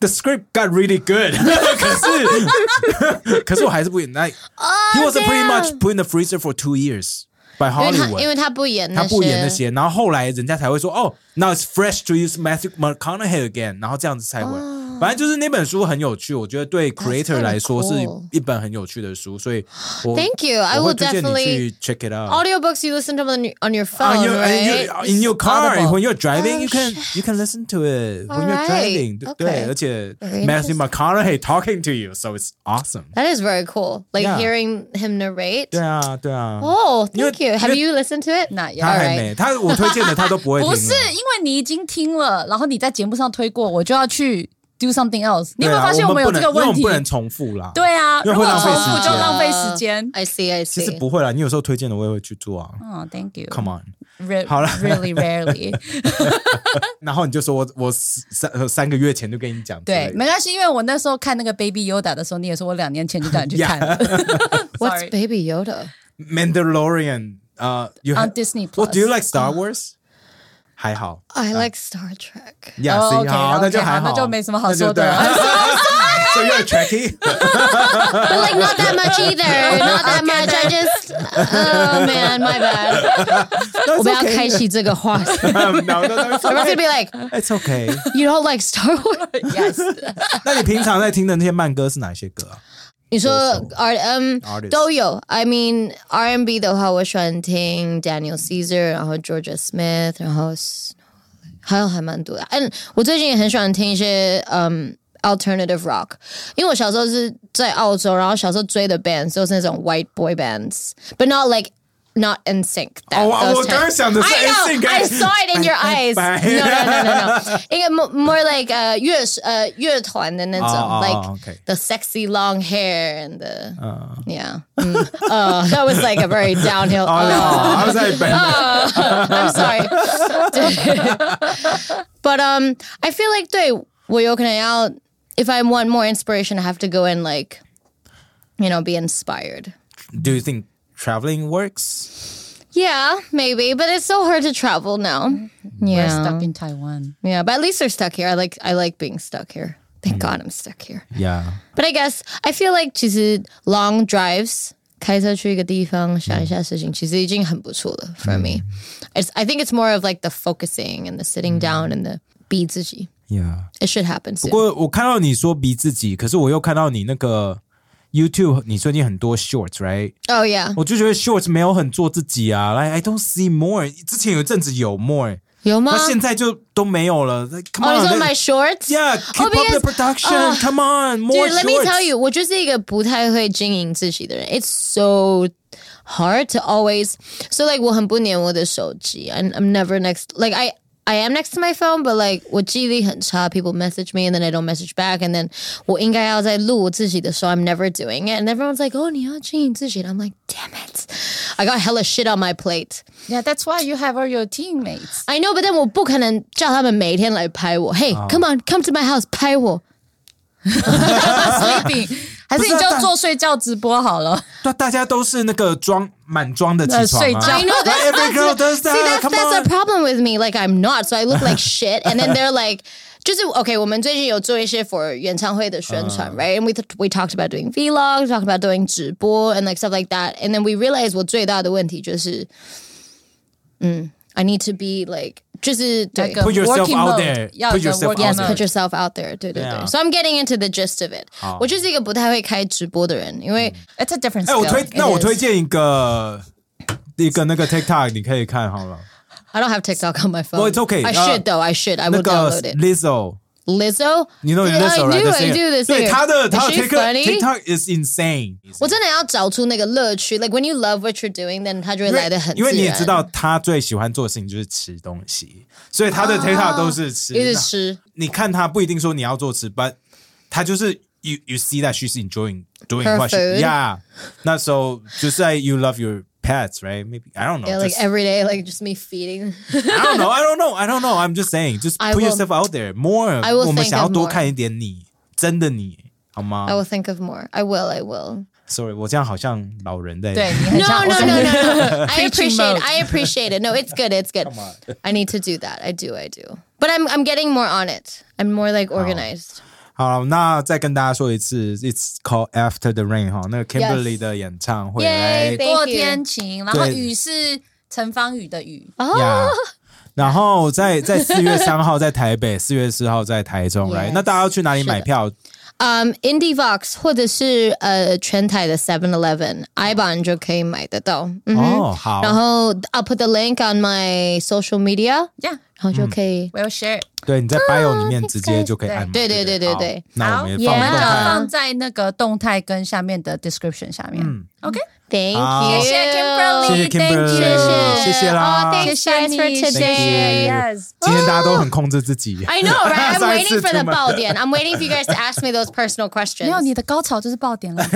the script got really good，可是可是我还是不演。那 he was pretty much put in the freezer for two years by 因为他因 Hollywood。为他不演那些，他不演那些，然后后来人家才会说，哦，now it's fresh to use Matthew McConaughey again，然后这样子才会。 反正就是那本书很有趣，我觉得对 creator kinda 来说是 cool 一本很有趣的书，所以我 Thank you. I 我会 will 推荐你 definitely 去 check it out。 audiobooks you listen to them on your, on your On phone, your, right? in your, in your car Audible. when you're driving, Oh, you can shit. you can listen to it when you're Alright. driving. 对 Okay. 对，而且 Very Matthew interesting. McConaughey talking to you, so it's awesome. That is very cool. Like Yeah. hearing him narrate. 对啊，对啊。 Oh, 因为 thank you. Have 因为 you listened to it? Not yet. 他还 Alright. 没，他我推荐的他都不会听了。不是因为你已经听了，然后你在节目上推过，我就要去 do something else。你有没有对啊发现们有我不能这个问题因为我们不？能重复啦。对啊，因为如果会浪费时重复就间浪费时间。 I see, I 其实 see. 不会啦，你有时候推荐的我也会去做啊。哦，Thank you。 Come on， Re- 好了 really rarely。然后你就说我我三三个月前就跟你讲之类对，的，没关系，因为我那时候看那个 Baby Yoda 的时候，你也说我两年前就叫你去看了。 What's Sorry Baby Yoda? Mandalorian，呃，you on have- Disney What Plus。 do you like Star Wars？ 还好 I like Star Trek. 呀，哦行好那就还好那就没什么好说的那就对啊 So you're a Trekkie？But like not that much either. Not that much. I just oh man, my bad. 我们要开启这个话题。No, no, no, Everyone's gonna be like, It's okay. you don't like Star Wars? Yes，那你平常在听的那些慢歌是哪些歌啊？你说 um, R M 都有，I mean R&B 的话，我喜欢听 Daniel Caesar，然后 Jorja Smith，然后还有还蛮多的。嗯，我最近也很喜欢听一些嗯、um, alternative rock，因为我小时候是在澳洲，然后小时候追的 bands 都是那种 white boy bands，but not like not NSYNC. That, oh, well, terms. sound the same. I, know, eh? I saw it in your eyes. No, no, no, no, no. 应该 more like uh 乐呃乐团的那种，like ah, ah, the sexy long hair and the ah. yeah. Mm. Oh, that was like a very downhill. Oh, oh, I was like, oh, I'm sorry. But um, I feel like 对我有可能要 if I want more inspiration, I have to go and like, you know, be inspired. Do you think traveling works? Yeah, maybe, but it's so hard to travel now. We're Yeah, stuck in Taiwan. yeah, but at least they're stuck here. I like I like being stuck here. Thank God I'm stuck here. Yeah. But I guess I feel like 其实 long drives 开车去一个地方想一下事情，其实已经很不错了 for me. It's I think it's more of like the focusing and the sitting down and the 逼自己。 Yeah. It should happen 不 soon. 过我看到你说逼自己，可是我又看到你那个 YouTube，你最近很多 Shorts，right？ Oh yeah，我就觉得 Shorts 没有很做自己啊，like I don't see more。之前有一阵子有 more，有吗？那现在就都没有了。Like, come 哦， on，你说 let- my shorts？ Yeah, keep Oh, up the because- production. uh, Come on, more Dude, let me shorts. tell you，我就是一个不太会经营自己的人。It's so hard to always so like 我很不黏我的手机，and I'm never next like I I am next to my phone, but like 我记忆力很差。People message me and then I don't message back, and then 我应该要在录我自己的时候，I'm never doing it, and everyone's like, oh 你要经营自己，and I'm like, damn it, I got hella shit on my plate. Yeah, that's why you have all your teammates. I know, but then 我不可能叫他们每天来拍我。Hey, come on, come to my house，拍我。 Sleeping， 还是你就做睡觉直播好了？对，大家都是那个装满装的起床啊。呃睡觉 I know that's, Every that's girl does See, that. that's, Come that's on. the problem with me. Like I'm not, so I look like shit. And then they're like, 就是 OK，我们最近有做一些 for 演唱会的宣传 right? And we we talked about doing vlogs, talked about doing 直播 and like stuff like that. And then we realized 我最大的问题就是，嗯，I need to be like 就是对那个 Put yourself working out mode， there. 要 Put 有 yourself working out Yes, there. mode put yourself out there. 对对对。 Yeah. So I'm getting into the gist of it. 我就是一个不太会开直播的人，因为 It's a different 哎，我 skill. 推，那我 is. 推荐一个一个那个 TikTok，你可以看好了。 I don't have TikTok on my phone. Well, it's okay. I 呃 should though. I should. I 那 will 个 download it. Lizzo， Lizzo? 你 know Yeah, Lizzo I right？ do, 的 I do this 对 singer. 他的 Is 他的 she TikTok funny? TikTok is insane。我真的要找出那个乐趣。Like when you love what you're doing, then 它就会来的很自然。因为你也知道，他最喜欢做的事情就是吃东西，所以他的 TikTok 都是吃。一直吃。你看他不一定说你要做吃，but 他就是 you you see that she's enjoying doing Her what she food. yeah。那时候就是 like you love your pets, right? Maybe I don't know. Yeah, just, like every day, like just me feeding. I don't know. I don't know. I don't know. I'm just saying, just put will, yourself out there more. I will 我们想要多看一点你，真的你，好吗？I will think of more. I will. I will. Sorry，我这样好像老人在。对，No no no no no. I appreciate. I appreciate it. No, it's good. It's good. I need to do that. I do. I do. But I'm I'm getting more on it. I'm more like organized. Oh. 好，那再跟大家说一次，It's called After the Rain 哈，那个 Kimberly 的演唱会 thank 过天晴，然后雨是陈芳宇的雨。呀。然后在在四月三号在台北，四月四号在台中那大家要去哪里买票？Um, IndieVox 或者是呃全台的 Seven Eleven，ibon 就可以买得到。嗯哦，好，然后 I'll put the link on my social media，Yeah, 然后就可以。we'll share. 对，你在 bio 里面直接就可以按嘛。对对对对好对那我们也放 Yeah。放在那个动态跟下面的 description 下面。嗯 OK，Thank oh. you. Shisha Kimberley. 谢谢 Kimberley，Thank you. 谢谢啦。Thank you guys for today. Thank you. Yes. 今天大家都很控制自己。I know, right? I'm waiting for 出 the Baldian. I'm waiting for you guys to ask me those personal questions. 没有，你的高潮就是爆点了。